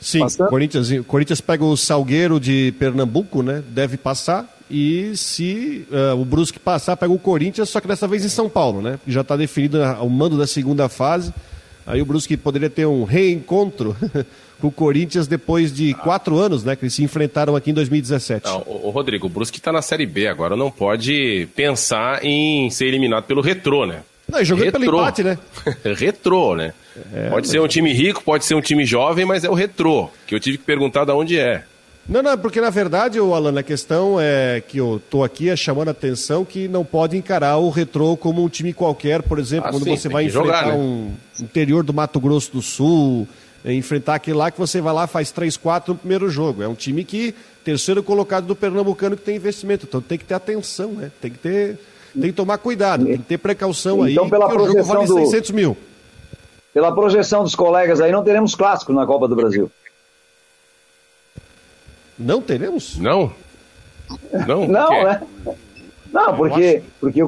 Sim, Corinthians, Corinthians pega o Salgueiro de Pernambuco, né? Deve passar. E se uh, o Brusque passar, pega o Corinthians, só que dessa vez em São Paulo, né? Já está definido o mando da segunda fase. Aí o Brusque poderia ter um reencontro com o Corinthians depois de quatro anos, né? Que eles se enfrentaram aqui em 2017. Não, o, o Rodrigo, o Brusque está na Série B agora, não pode pensar em ser eliminado pelo Retrô, né? Não, jogando retrô. pelo empate, né? retrô, né? É, pode mas... ser um time rico, pode ser um time jovem, mas é o retrô, que eu tive que perguntar de onde é. Não, não, porque na verdade, o Alan, a questão é que eu tô aqui é chamando a atenção que não pode encarar o retrô como um time qualquer, por exemplo, ah, quando sim, você vai enfrentar jogar, né? um interior do Mato Grosso do Sul, é, enfrentar aquele lá que você vai lá faz 3, 4 no primeiro jogo. É um time que, terceiro colocado do Pernambucano, que tem investimento. Então tem que ter atenção, né? Tem que ter tem que tomar cuidado, tem que ter precaução então, aí, pela porque o jogo vale do... 600 mil. pela projeção dos colegas aí, não teremos clássico na Copa do Brasil. Não teremos? Não? Não, não né? Não, porque, porque,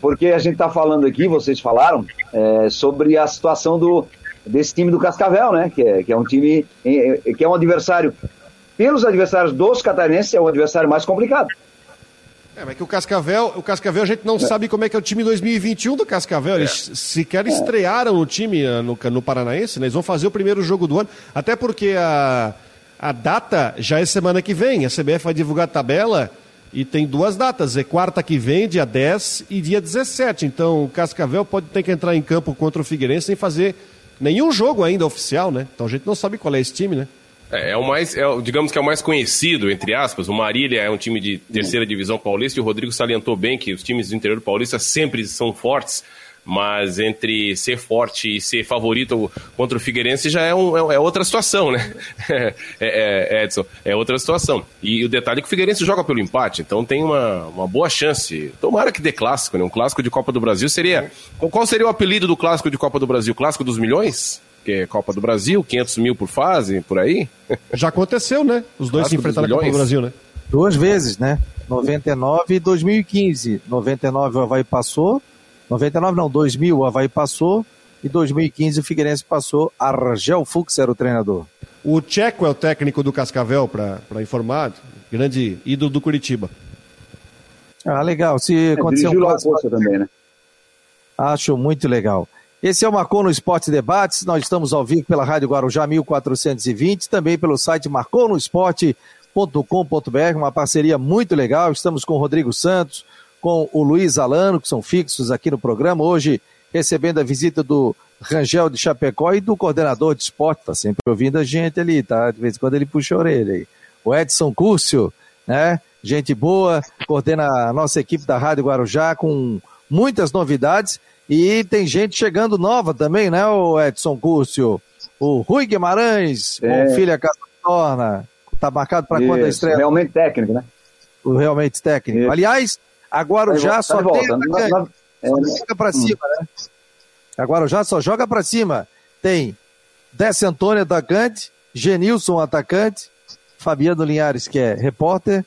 porque a gente está falando aqui, vocês falaram, é, sobre a situação do, desse time do Cascavel, né? Que é, que é um time que é um adversário, pelos adversários dos catarinenses, é o adversário mais complicado. É, mas que o Cascavel, o Cascavel a gente não é. sabe como é que é o time 2021 do Cascavel. Eles é. sequer é. estrearam o time eh, no, no Paranaense, né? Eles vão fazer o primeiro jogo do ano, até porque a, a data já é semana que vem. A CBF vai divulgar a tabela e tem duas datas, é quarta que vem, dia 10 e dia 17. Então o Cascavel pode ter que entrar em campo contra o Figueirense sem fazer nenhum jogo ainda oficial, né? Então a gente não sabe qual é esse time, né? É, é o mais, é, digamos que é o mais conhecido, entre aspas. O Marília é um time de terceira divisão paulista e o Rodrigo salientou bem que os times do interior paulista sempre são fortes mas entre ser forte e ser favorito contra o Figueirense já é, um, é, é outra situação, né? É, é, Edson, é outra situação. E o detalhe é que o Figueirense joga pelo empate, então tem uma, uma boa chance. Tomara que dê clássico, né? Um clássico de Copa do Brasil seria. Qual seria o apelido do clássico de Copa do Brasil? Clássico dos milhões? Que é Copa do Brasil, 500 mil por fase, por aí? Já aconteceu, né? Os dois se enfrentaram na Copa do Brasil, né? Duas vezes, né? 99 e 2015. 99 o Havaí passou, 99 não, 2000 o Havaí passou e 2015 o Figueirense passou. Argel Fux era o treinador. O Tcheco é o técnico do Cascavel, para informar, grande ídolo do Curitiba. Ah, legal. Se é, acontecer um clássico... também, né? Acho muito legal. Esse é o Marcou no Esporte Debates. Nós estamos ao vivo pela Rádio Guarujá 1420, também pelo site marconosport.com.br, uma parceria muito legal. Estamos com o Rodrigo Santos, com o Luiz Alano, que são fixos aqui no programa. Hoje, recebendo a visita do Rangel de Chapecó e do coordenador de esporte, tá sempre ouvindo a gente ali, tá? De vez em quando ele puxa a orelha aí. O Edson Cúrcio, né? Gente boa, coordena a nossa equipe da Rádio Guarujá com muitas novidades e tem gente chegando nova também, né, o Edson Cúrcio? O Rui Guimarães, é. com filha Casa Torna, tá marcado para quando a estreia? Realmente técnico, né? O realmente técnico. Isso. Aliás, Agora já só tem atacante. Só joga pra cima, né? Agora já só joga pra cima. Tem Décio Antônio, atacante, Genilson, atacante, Fabiano Linhares, que é repórter,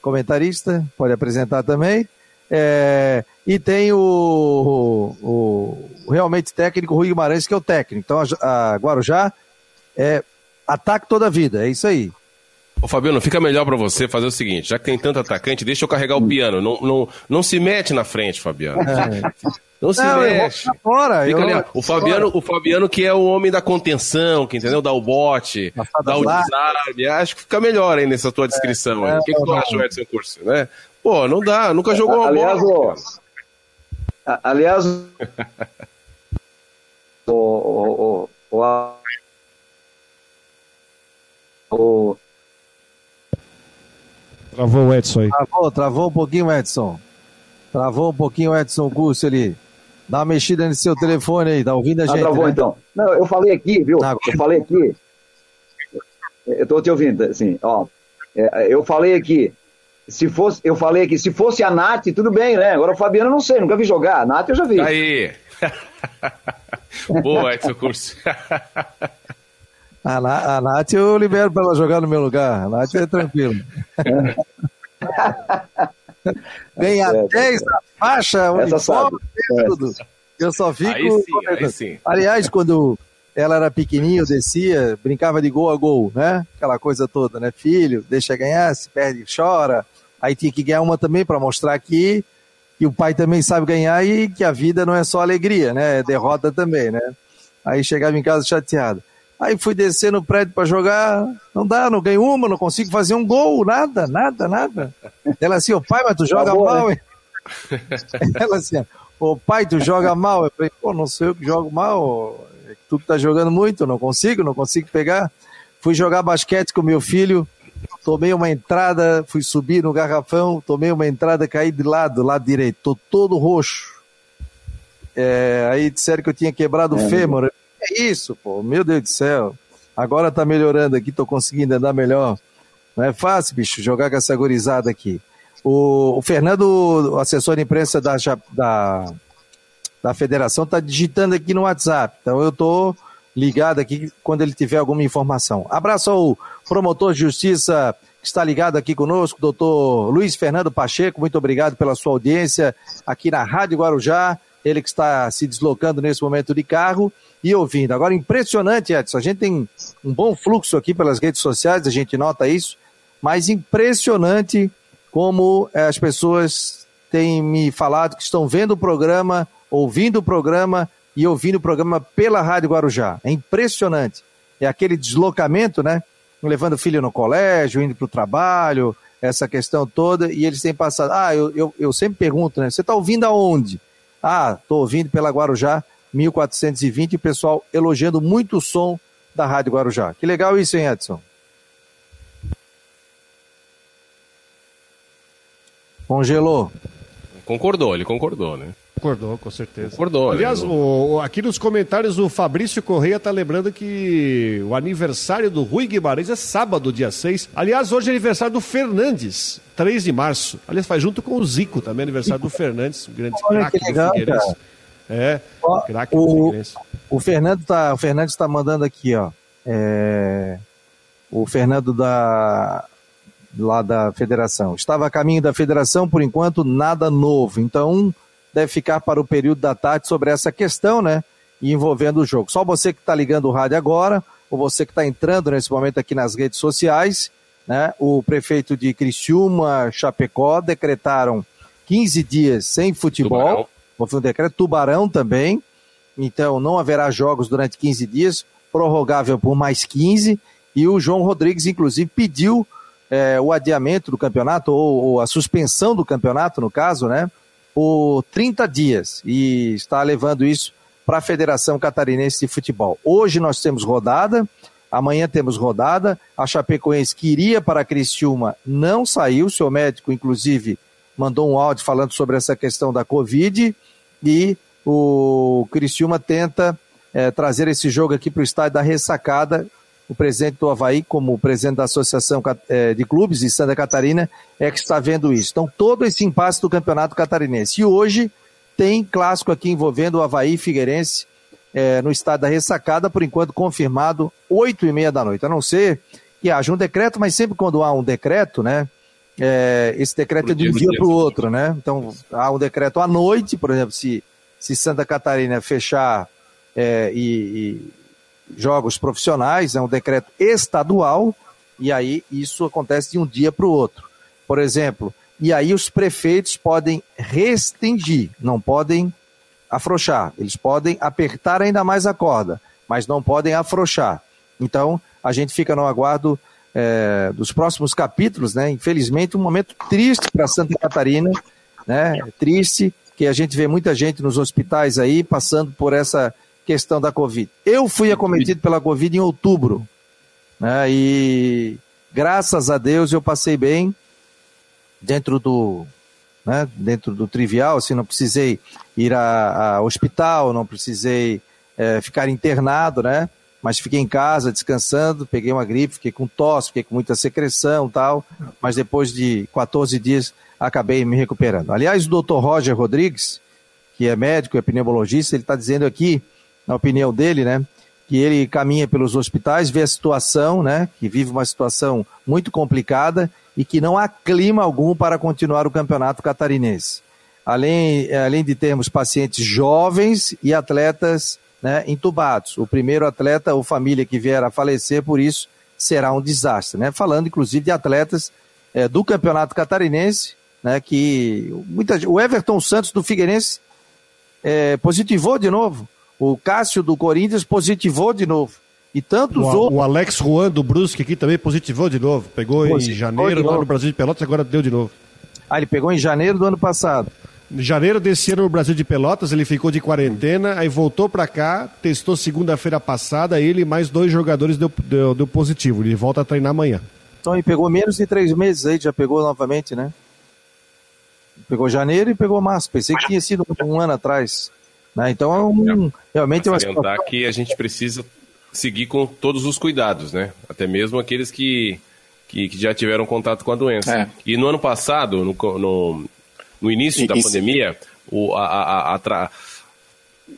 comentarista, pode apresentar também. É, e tem o, o, o, realmente técnico Rui Guimarães, que é o técnico. Então a, a Guarujá é ataque toda a vida, é isso aí. Ô Fabiano, fica melhor para você fazer o seguinte, já que tem tanto atacante, deixa eu carregar o piano. Não, não, não se mete na frente, Fabiano. É. Não se não, mexe. Fora, Fica eu... ali, o Fabiano, o Fabiano que é o homem da contenção, que entendeu? Dá o bote, dá o desarme. Acho que fica melhor aí nessa tua descrição. É, o que, que tu acha, Edson Curso? Né? Pô, não dá, nunca jogou uma aliás, bola. Aliás, o, o, o, o, Travou o Edson aí. Travou, travou um pouquinho o Edson. Travou um pouquinho o Edson Curso ali. Dá uma mexida no seu telefone aí, tá ouvindo a ah, gente? travou né? então. Não, eu falei aqui, viu? Ah, eu falei aqui. Eu tô te ouvindo, assim, ó. É, eu falei aqui. Se fosse, eu falei aqui, se fosse a Nath, tudo bem, né? Agora o Fabiano eu não sei, nunca vi jogar. A Nath eu já vi. Aí. Boa, Edson Curso. A, a Nath eu libero para ela jogar no meu lugar. A Nath é tranquilo. Vem a 10 na faixa, uniforme, tudo. Eu só fico. Aí sim, aí sim. Aliás, quando ela era pequenininha, eu descia, brincava de gol a gol, né? Aquela coisa toda, né? Filho, deixa ganhar, se perde, chora. Aí tinha que ganhar uma também para mostrar que, que o pai também sabe ganhar e que a vida não é só alegria, né? É derrota também, né? Aí chegava em casa chateado. Aí fui descer no prédio para jogar, não dá, não ganho uma, não consigo fazer um gol, nada, nada, nada. Ela assim, ô pai, mas tu joga mal, hein? Ela assim, ô pai, tu joga mal. Eu falei, pô, não sei eu que jogo mal, é tu que tá jogando muito, não consigo, não consigo pegar. Fui jogar basquete com meu filho, tomei uma entrada, fui subir no garrafão, tomei uma entrada, caí de lado, lado direito, tô todo roxo. É, aí disseram que eu tinha quebrado é, o fêmur. É isso, pô, meu Deus do céu. Agora tá melhorando aqui, tô conseguindo andar melhor. Não é fácil, bicho, jogar com essa gorizada aqui. O, o Fernando, o assessor de imprensa da, da, da federação está digitando aqui no WhatsApp. Então eu estou ligado aqui quando ele tiver alguma informação. Abraço ao promotor de justiça que está ligado aqui conosco, doutor Luiz Fernando Pacheco. Muito obrigado pela sua audiência aqui na Rádio Guarujá. Ele que está se deslocando nesse momento de carro e ouvindo. Agora, impressionante, Edson. A gente tem um bom fluxo aqui pelas redes sociais, a gente nota isso, mas impressionante como eh, as pessoas têm me falado que estão vendo o programa, ouvindo o programa e ouvindo o programa pela Rádio Guarujá. É impressionante. É aquele deslocamento, né? Levando o filho no colégio, indo para o trabalho, essa questão toda, e eles têm passado. Ah, eu, eu, eu sempre pergunto, né? Você está ouvindo aonde? Ah, estou ouvindo pela Guarujá 1420, o pessoal elogiando muito o som da Rádio Guarujá. Que legal isso, hein, Edson? Congelou. Concordou, ele concordou, né? Concordou, com certeza. Concordou. Aliás, o, aqui nos comentários o Fabrício Correia tá lembrando que o aniversário do Rui Guimarães é sábado, dia 6. Aliás, hoje é aniversário do Fernandes, 3 de março. Aliás, faz junto com o Zico também, aniversário do Fernandes, grande craque do Figueirense. Cara. É, craque do Figueirense. O Fernando tá, o Fernandes está mandando aqui, ó. É, o Fernando da lá da federação. Estava a caminho da federação, por enquanto, nada novo. Então, deve ficar para o período da tarde sobre essa questão, né? Envolvendo o jogo. Só você que está ligando o rádio agora, ou você que está entrando nesse momento aqui nas redes sociais, né? O prefeito de Criciúma, Chapecó, decretaram 15 dias sem futebol. Houve um decreto, Tubarão também. Então, não haverá jogos durante 15 dias, prorrogável por mais 15. E o João Rodrigues, inclusive, pediu é, o adiamento do campeonato, ou, ou, a suspensão do campeonato, no caso, né, por 30 dias, e está levando isso para a Federação Catarinense de Futebol. Hoje nós temos rodada, amanhã temos rodada, a Chapecoense que iria para Criciúma não saiu, seu médico, inclusive, mandou um áudio falando sobre essa questão da Covid, e o Criciúma tenta é, trazer esse jogo aqui para o estádio da ressacada, o presidente do Havaí, como presidente da Associação eh, de Clubes de Santa Catarina, é que está vendo isso. Então, todo esse impasse do Campeonato Catarinense. E hoje tem clássico aqui envolvendo o Havaí e Figueirense é, no estado da ressacada, por enquanto confirmado, oito e meia da noite. A não ser que haja um decreto, mas sempre quando há um decreto, né? É, esse decreto é de um dia para o outro, né? Então, há um decreto à noite, por exemplo, se, se Santa Catarina fechar é, e, e jogos profissionais, é um decreto estadual, e aí isso acontece de um dia para o outro. Por exemplo, e aí os prefeitos podem restringir, não podem afrouxar, eles podem apertar ainda mais a corda, mas não podem afrouxar. Então, a gente fica no aguardo é, dos próximos capítulos, né? Infelizmente, um momento triste para Santa Catarina, né? Triste que a gente vê muita gente nos hospitais aí passando por essa questão da Covid. Eu fui acometido pela Covid em outubro, né, e graças a Deus eu passei bem dentro do, né, dentro do trivial, assim, não precisei ir a, a hospital, não precisei é, ficar internado, né, mas fiquei em casa descansando, peguei uma gripe, fiquei com tosse, fiquei com muita secreção tal, mas depois de 14 dias acabei me recuperando. Aliás, o doutor Roger Rodrigues, que é médico, é pneumologista, ele está dizendo aqui na opinião dele, né? Que ele caminha pelos hospitais, vê a situação, né? Que vive uma situação muito complicada e que não há clima algum para continuar o campeonato catarinense. Além, além de termos pacientes jovens e atletas né, entubados. O primeiro atleta ou família que vier a falecer por isso será um desastre. Né? Falando, inclusive, de atletas é, do campeonato catarinense, né, que muita, o Everton Santos do Figueirense é, positivou de novo. O Cássio do Corinthians positivou de novo. E tantos o, outros. O Alex Juan do Brusque aqui também positivou de novo. Pegou positivou em janeiro lá no Brasil de Pelotas, agora deu de novo. Ah, ele pegou em janeiro do ano passado. Em janeiro desse ano no Brasil de Pelotas, ele ficou de quarentena, aí voltou para cá, testou segunda-feira passada, ele e mais dois jogadores deu, deu, deu, positivo. Ele volta a treinar amanhã. Então ele pegou menos de três meses aí, já pegou novamente, né? Pegou janeiro e pegou março. Pensei que tinha sido um ano atrás. Né? Então, é um, realmente é uma situação... que a gente precisa seguir com todos os cuidados, né? Até mesmo aqueles que, que, que já tiveram contato com a doença. É. E no ano passado, no, no, no início da pandemia, o, a, a, a,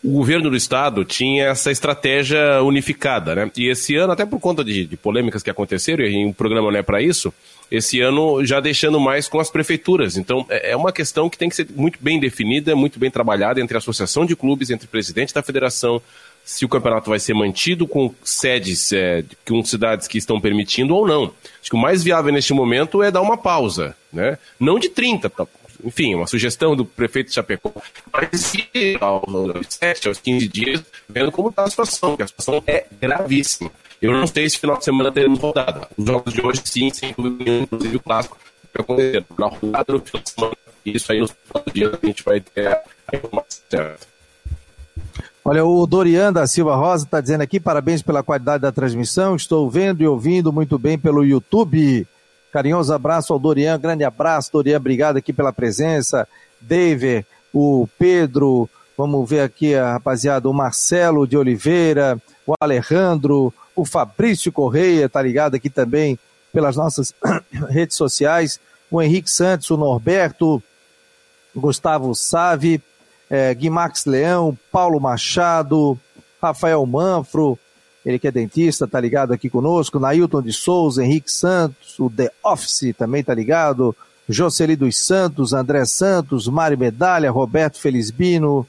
o governo do estado tinha essa estratégia unificada, né? E esse ano, até por conta de, de polêmicas que aconteceram, e o programa não é para isso, esse ano já deixando mais com as prefeituras. Então, é, é uma questão que tem que ser muito bem definida, muito bem trabalhada entre a associação de clubes, entre o presidente da federação, se o campeonato vai ser mantido com sedes, é, com cidades que estão permitindo ou não. Acho que o mais viável neste momento é dar uma pausa, né? Não de 30, enfim, uma sugestão do prefeito Chapecó, mas aos 7, aos 15 dias, vendo como está a situação, porque a situação é gravíssima. Eu não sei se final de semana teremos rodada. Os jogos de hoje, sim, sem dúvida inclusive o clássico, vai acontecer na rodada no final de semana. Isso aí nos dias a gente vai ter a informação certa. Olha, o Dorian da Silva Rosa está dizendo aqui, parabéns pela qualidade da transmissão, estou vendo e ouvindo muito bem pelo YouTube. Carinhoso abraço ao Dorian, grande abraço, Dorian, obrigado aqui pela presença. David, o Pedro, vamos ver aqui rapaziada, o Marcelo de Oliveira, o Alejandro, o Fabrício Correia, tá ligado aqui também pelas nossas redes sociais, o Henrique Santos, o Norberto, Gustavo Save, é, Guimax Leão, Paulo Machado, Rafael Manfro, ele que é dentista, tá ligado aqui conosco, Nailton de Souza, Henrique Santos, o The Office também tá ligado, Jocely dos Santos, André Santos, Mari Medalha, Roberto Felizbino,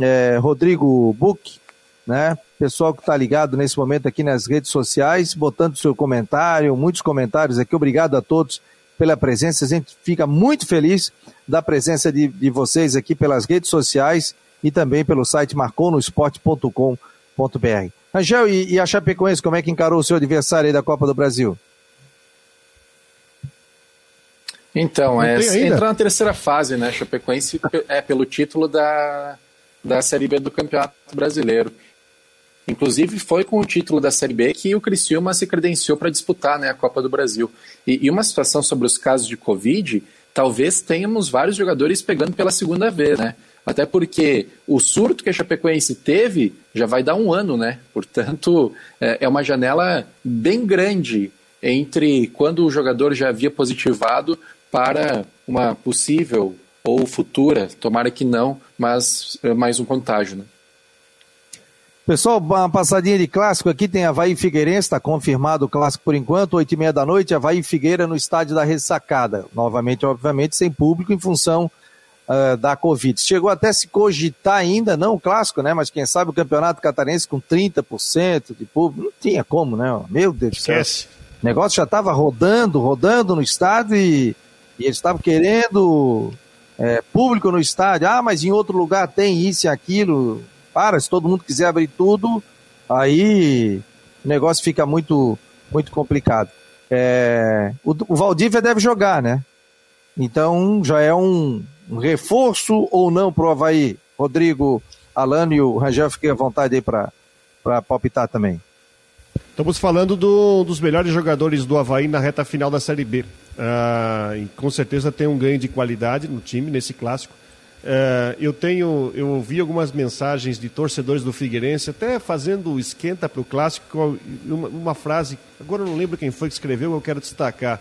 é, Rodrigo Buch, né? Pessoal que está ligado nesse momento aqui nas redes sociais, botando seu comentário, muitos comentários aqui. Obrigado a todos pela presença. A gente fica muito feliz da presença de, de vocês aqui pelas redes sociais e também pelo site marconosport.com.br. Angel, e, e a Chapecoense, como é que encarou o seu adversário aí da Copa do Brasil? Então, é, entrar na terceira fase, né? Chapecoense é pelo título da, da Série B do Campeonato Brasileiro. Inclusive, foi com o título da Série B que o Criciúma se credenciou para disputar né, a Copa do Brasil. E, e, uma situação sobre os casos de Covid, talvez tenhamos vários jogadores pegando pela segunda vez, né? Até porque o surto que a Chapecoense teve já vai dar um ano, né? Portanto, é, é uma janela bem grande entre quando o jogador já havia positivado para uma possível ou futura, tomara que não, mas é, mais um contágio, né? Pessoal, uma passadinha de clássico aqui, tem Havaí Figueirense, está confirmado o clássico por enquanto, oito e meia da noite, Havaí Figueira no estádio da Ressacada. Novamente, obviamente, sem público em função uh, da Covid. Chegou até a se cogitar ainda, não o clássico, né? Mas quem sabe o campeonato catarense com 30% de público, não tinha como, né? Meu Deus do céu. O negócio já estava rodando, rodando no estádio e, e eles estavam querendo é, público no estádio. Ah, mas em outro lugar tem isso e aquilo para, se todo mundo quiser abrir tudo, aí o negócio fica muito, muito complicado. É, o, o Valdívia deve jogar, né? Então já é um, um reforço ou não para o Havaí? Rodrigo, Alano e o Rangel, fiquem à vontade aí para palpitar também. Estamos falando do, dos melhores jogadores do Havaí na reta final da Série B. Ah, com certeza tem um ganho de qualidade no time, nesse clássico. É, eu tenho, eu ouvi algumas mensagens de torcedores do Figueirense, até fazendo esquenta para o clássico, uma, uma, frase, agora eu não lembro quem foi que escreveu, eu quero destacar,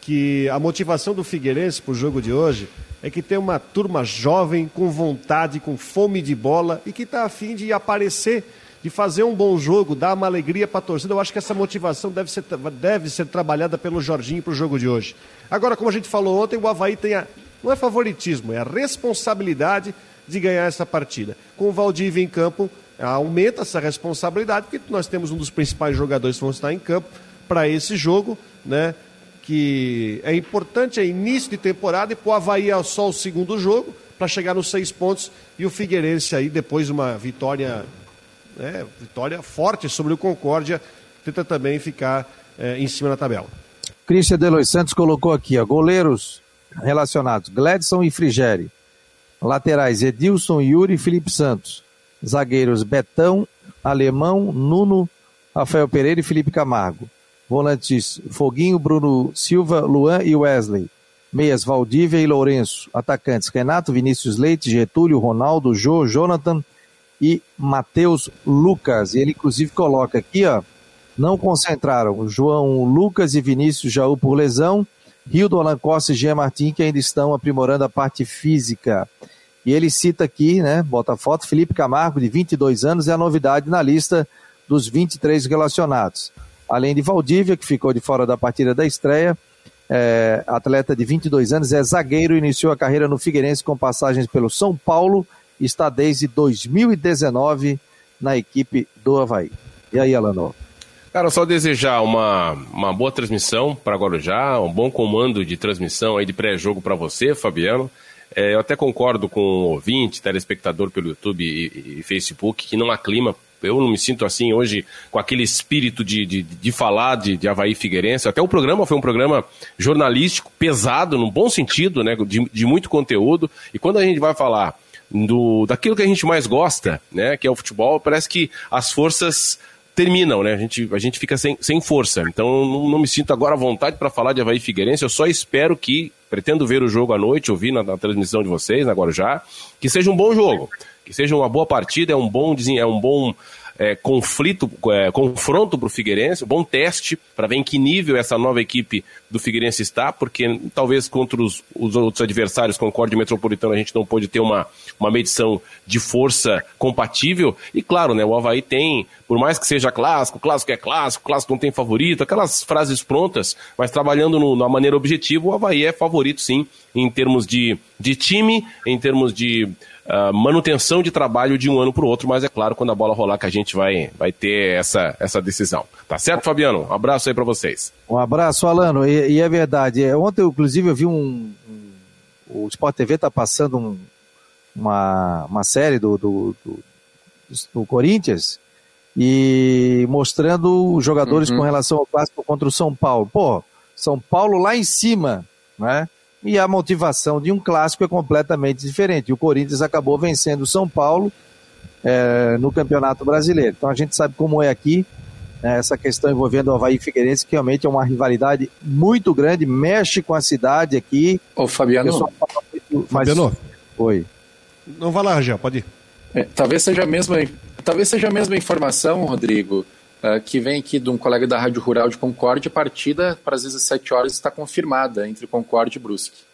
que a motivação do Figueirense para o jogo de hoje é que tem uma turma jovem, com vontade, com fome de bola e que está afim de aparecer, de fazer um bom jogo, dar uma alegria para a torcida. Eu acho que essa motivação deve ser, deve ser trabalhada pelo Jorginho para o jogo de hoje. Agora, como a gente falou ontem, o Havaí tem a não é favoritismo, é a responsabilidade de ganhar essa partida. Com o Valdívia em campo, aumenta essa responsabilidade, porque nós temos um dos principais jogadores que vão estar em campo para esse jogo, né? Que é importante, é início de temporada, e para o Havaí é só o segundo jogo, para chegar nos seis pontos, e o Figueirense aí, depois de uma vitória, né, vitória forte sobre o Concórdia, tenta também ficar é, em cima da tabela. Christian Delois Santos colocou aqui, ó, goleiros relacionados: Gladson e Frigeri. Laterais: Edilson, Yuri e Felipe Santos. Zagueiros: Betão, Alemão, Nuno, Rafael Pereira e Felipe Camargo. Volantes: Foguinho, Bruno Silva, Luan e Wesley. Meias: Valdívia e Lourenço. Atacantes: Renato, Vinícius Leite, Getúlio, Ronaldo, Jô, Jonathan e Matheus Lucas. E ele, inclusive, coloca aqui, ó. Não concentraram João Lucas e Vinícius Jaú por lesão Rio do Alan Costa e Jean Martin, que ainda estão aprimorando a parte física. E ele cita aqui, né, bota a foto, Felipe Camargo, de 22 anos, é a novidade na lista dos 23 relacionados. Além de Valdívia, que ficou de fora da partida da estreia, é, atleta de 22 anos, é zagueiro, iniciou a carreira no Figueirense com passagens pelo São Paulo está desde 2019 na equipe do Havaí. E aí, Alano? Cara, só desejar uma, uma boa transmissão para Guarujá, um bom comando de transmissão aí de pré-jogo para você, Fabiano. É, eu até concordo com o ouvinte, telespectador pelo YouTube e, e, Facebook, que não há clima. Eu não me sinto assim hoje com aquele espírito de, de, de falar de, de Havaí Figueirense. Até o programa foi um programa jornalístico, pesado, no bom sentido, né, de, de muito conteúdo. E quando a gente vai falar do, daquilo que a gente mais gosta, né, que é o futebol, parece que as forças terminam, né? A gente, a gente fica sem, sem força. Então não, não me sinto agora à vontade para falar de Havaí Figueirense. Eu só espero que, pretendo ver o jogo à noite, ouvir na, na transmissão de vocês, agora já, que seja um bom jogo, que seja uma boa partida, é um bom, é um bom é, conflito, é, confronto para o Figueirense, bom teste para ver em que nível essa nova equipe do Figueirense está, porque talvez contra os, os outros adversários, Concorde e Metropolitano, a gente não pode ter uma, uma medição de força compatível. E claro, né, o Havaí tem, por mais que seja clássico, clássico é clássico, clássico não tem favorito, aquelas frases prontas, mas trabalhando no, na maneira objetiva, o Havaí é favorito sim, em termos de, de time, em termos de uh, manutenção de trabalho de um ano para o outro, mas é claro, quando a bola rolar que a gente vai, vai ter essa, essa decisão. Tá certo, Fabiano? Um abraço aí para vocês. Um abraço, Alano. E, e, é verdade. É, ontem, inclusive, eu vi um. um o Sport TV está passando um, uma, uma série do, do, do, do, Corinthians e mostrando os jogadores uhum. com relação ao clássico contra o São Paulo. Pô, São Paulo lá em cima, né? E a motivação de um clássico é completamente diferente. O Corinthians acabou vencendo o São Paulo é, no Campeonato Brasileiro. Então a gente sabe como é aqui né, essa questão envolvendo o Havaí e Figueirense, que realmente é uma rivalidade muito grande, mexe com a cidade aqui. Ô Fabiano, muito, mas... Fabiano. Oi. Não vai lá, Rangel, pode ir. É, talvez seja a mesma, talvez seja a mesma informação, Rodrigo, uh, que vem aqui de um colega da Rádio Rural de Concórdia, partida para as 17 horas está confirmada entre Concórdia e Brusque.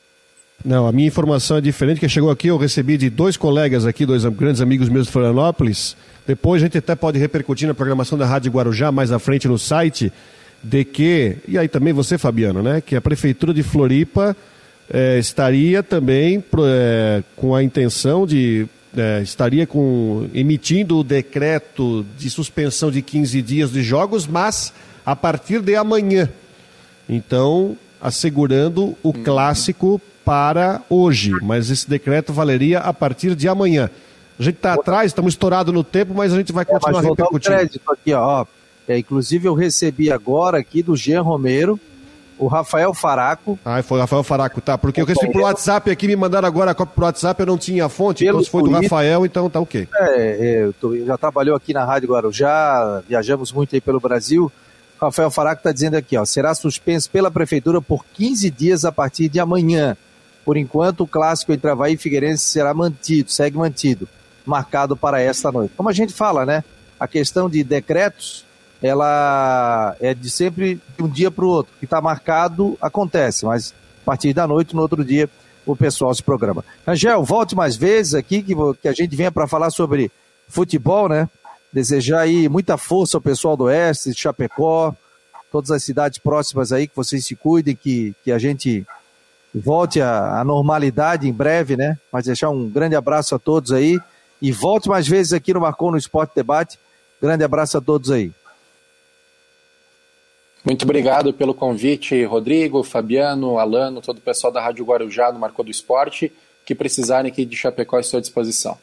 Não, a minha informação é diferente, que chegou aqui, eu recebi de dois colegas aqui, dois grandes amigos meus de Florianópolis. Depois a gente até pode repercutir na programação da Rádio Guarujá, mais à frente no site, de que, e aí também você, Fabiano, né, que a Prefeitura de Floripa é, estaria também é, com a intenção de é, estaria com, emitindo o decreto de suspensão de 15 dias de jogos, mas a partir de amanhã. Então, assegurando o uhum. clássico para hoje, mas esse decreto valeria a partir de amanhã. A gente está atrás, estamos estourados no tempo, mas a gente vai continuar é, repercutindo. crédito aqui, ó. É, inclusive eu recebi agora aqui do Jean Romero, o Rafael Faraco. Ah, foi o Rafael Faraco, tá. Porque eu recebi pro WhatsApp aqui, me mandaram agora a cópia pro WhatsApp, eu não tinha a fonte, Pelo então se foi do Rafael, então tá ok. É, é tô, já trabalhou aqui na Rádio Guarujá, viajamos muito aí pelo Brasil. Rafael Faraco está dizendo aqui, ó, será suspenso pela Prefeitura por 15 dias a partir de amanhã. Por enquanto, o clássico entre Havaí e Figueirense será mantido, segue mantido, marcado para esta noite. Como a gente fala, né? A questão de decretos ela é de sempre de um dia para o outro. que está marcado, acontece, mas a partir da noite, no outro dia, o pessoal se programa. Angel, volte mais vezes aqui, que, que a gente venha para falar sobre futebol, né? Desejar aí muita força ao pessoal do Oeste, Chapecó, todas as cidades próximas aí, que vocês se cuidem, que, que a gente volte à, à normalidade em breve, né? Mas deixar um grande abraço a todos aí e volte mais vezes aqui no Marcou no Esporte Debate. Grande abraço a todos aí. Muito obrigado pelo convite, Rodrigo, Fabiano, Alano, todo o pessoal da Rádio Guarujá, do Marcou do Esporte, que precisarem aqui de Chapecó à sua disposição.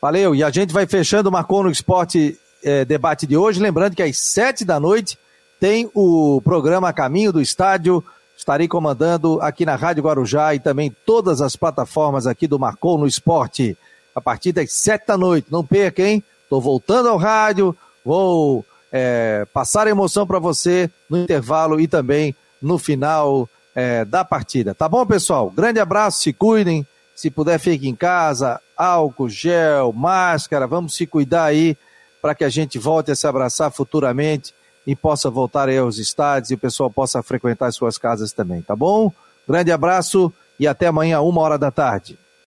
Valeu, e a gente vai fechando o Marcou no Esporte é, debate de hoje, lembrando que às sete da noite tem o programa Caminho do Estádio, estarei comandando aqui na Rádio Guarujá e também todas as plataformas aqui do Marcou no Esporte, a partir das sete da noite, não perca, hein? Estou voltando ao rádio, vou é, passar a emoção para você no intervalo e também no final é, da partida. Tá bom, pessoal? Grande abraço, se cuidem. Se puder, fique em casa. Álcool, gel, máscara. Vamos se cuidar aí para que a gente volte a se abraçar futuramente e possa voltar aí aos estádios e o pessoal possa frequentar as suas casas também, tá bom? Grande abraço e até amanhã, uma hora da tarde.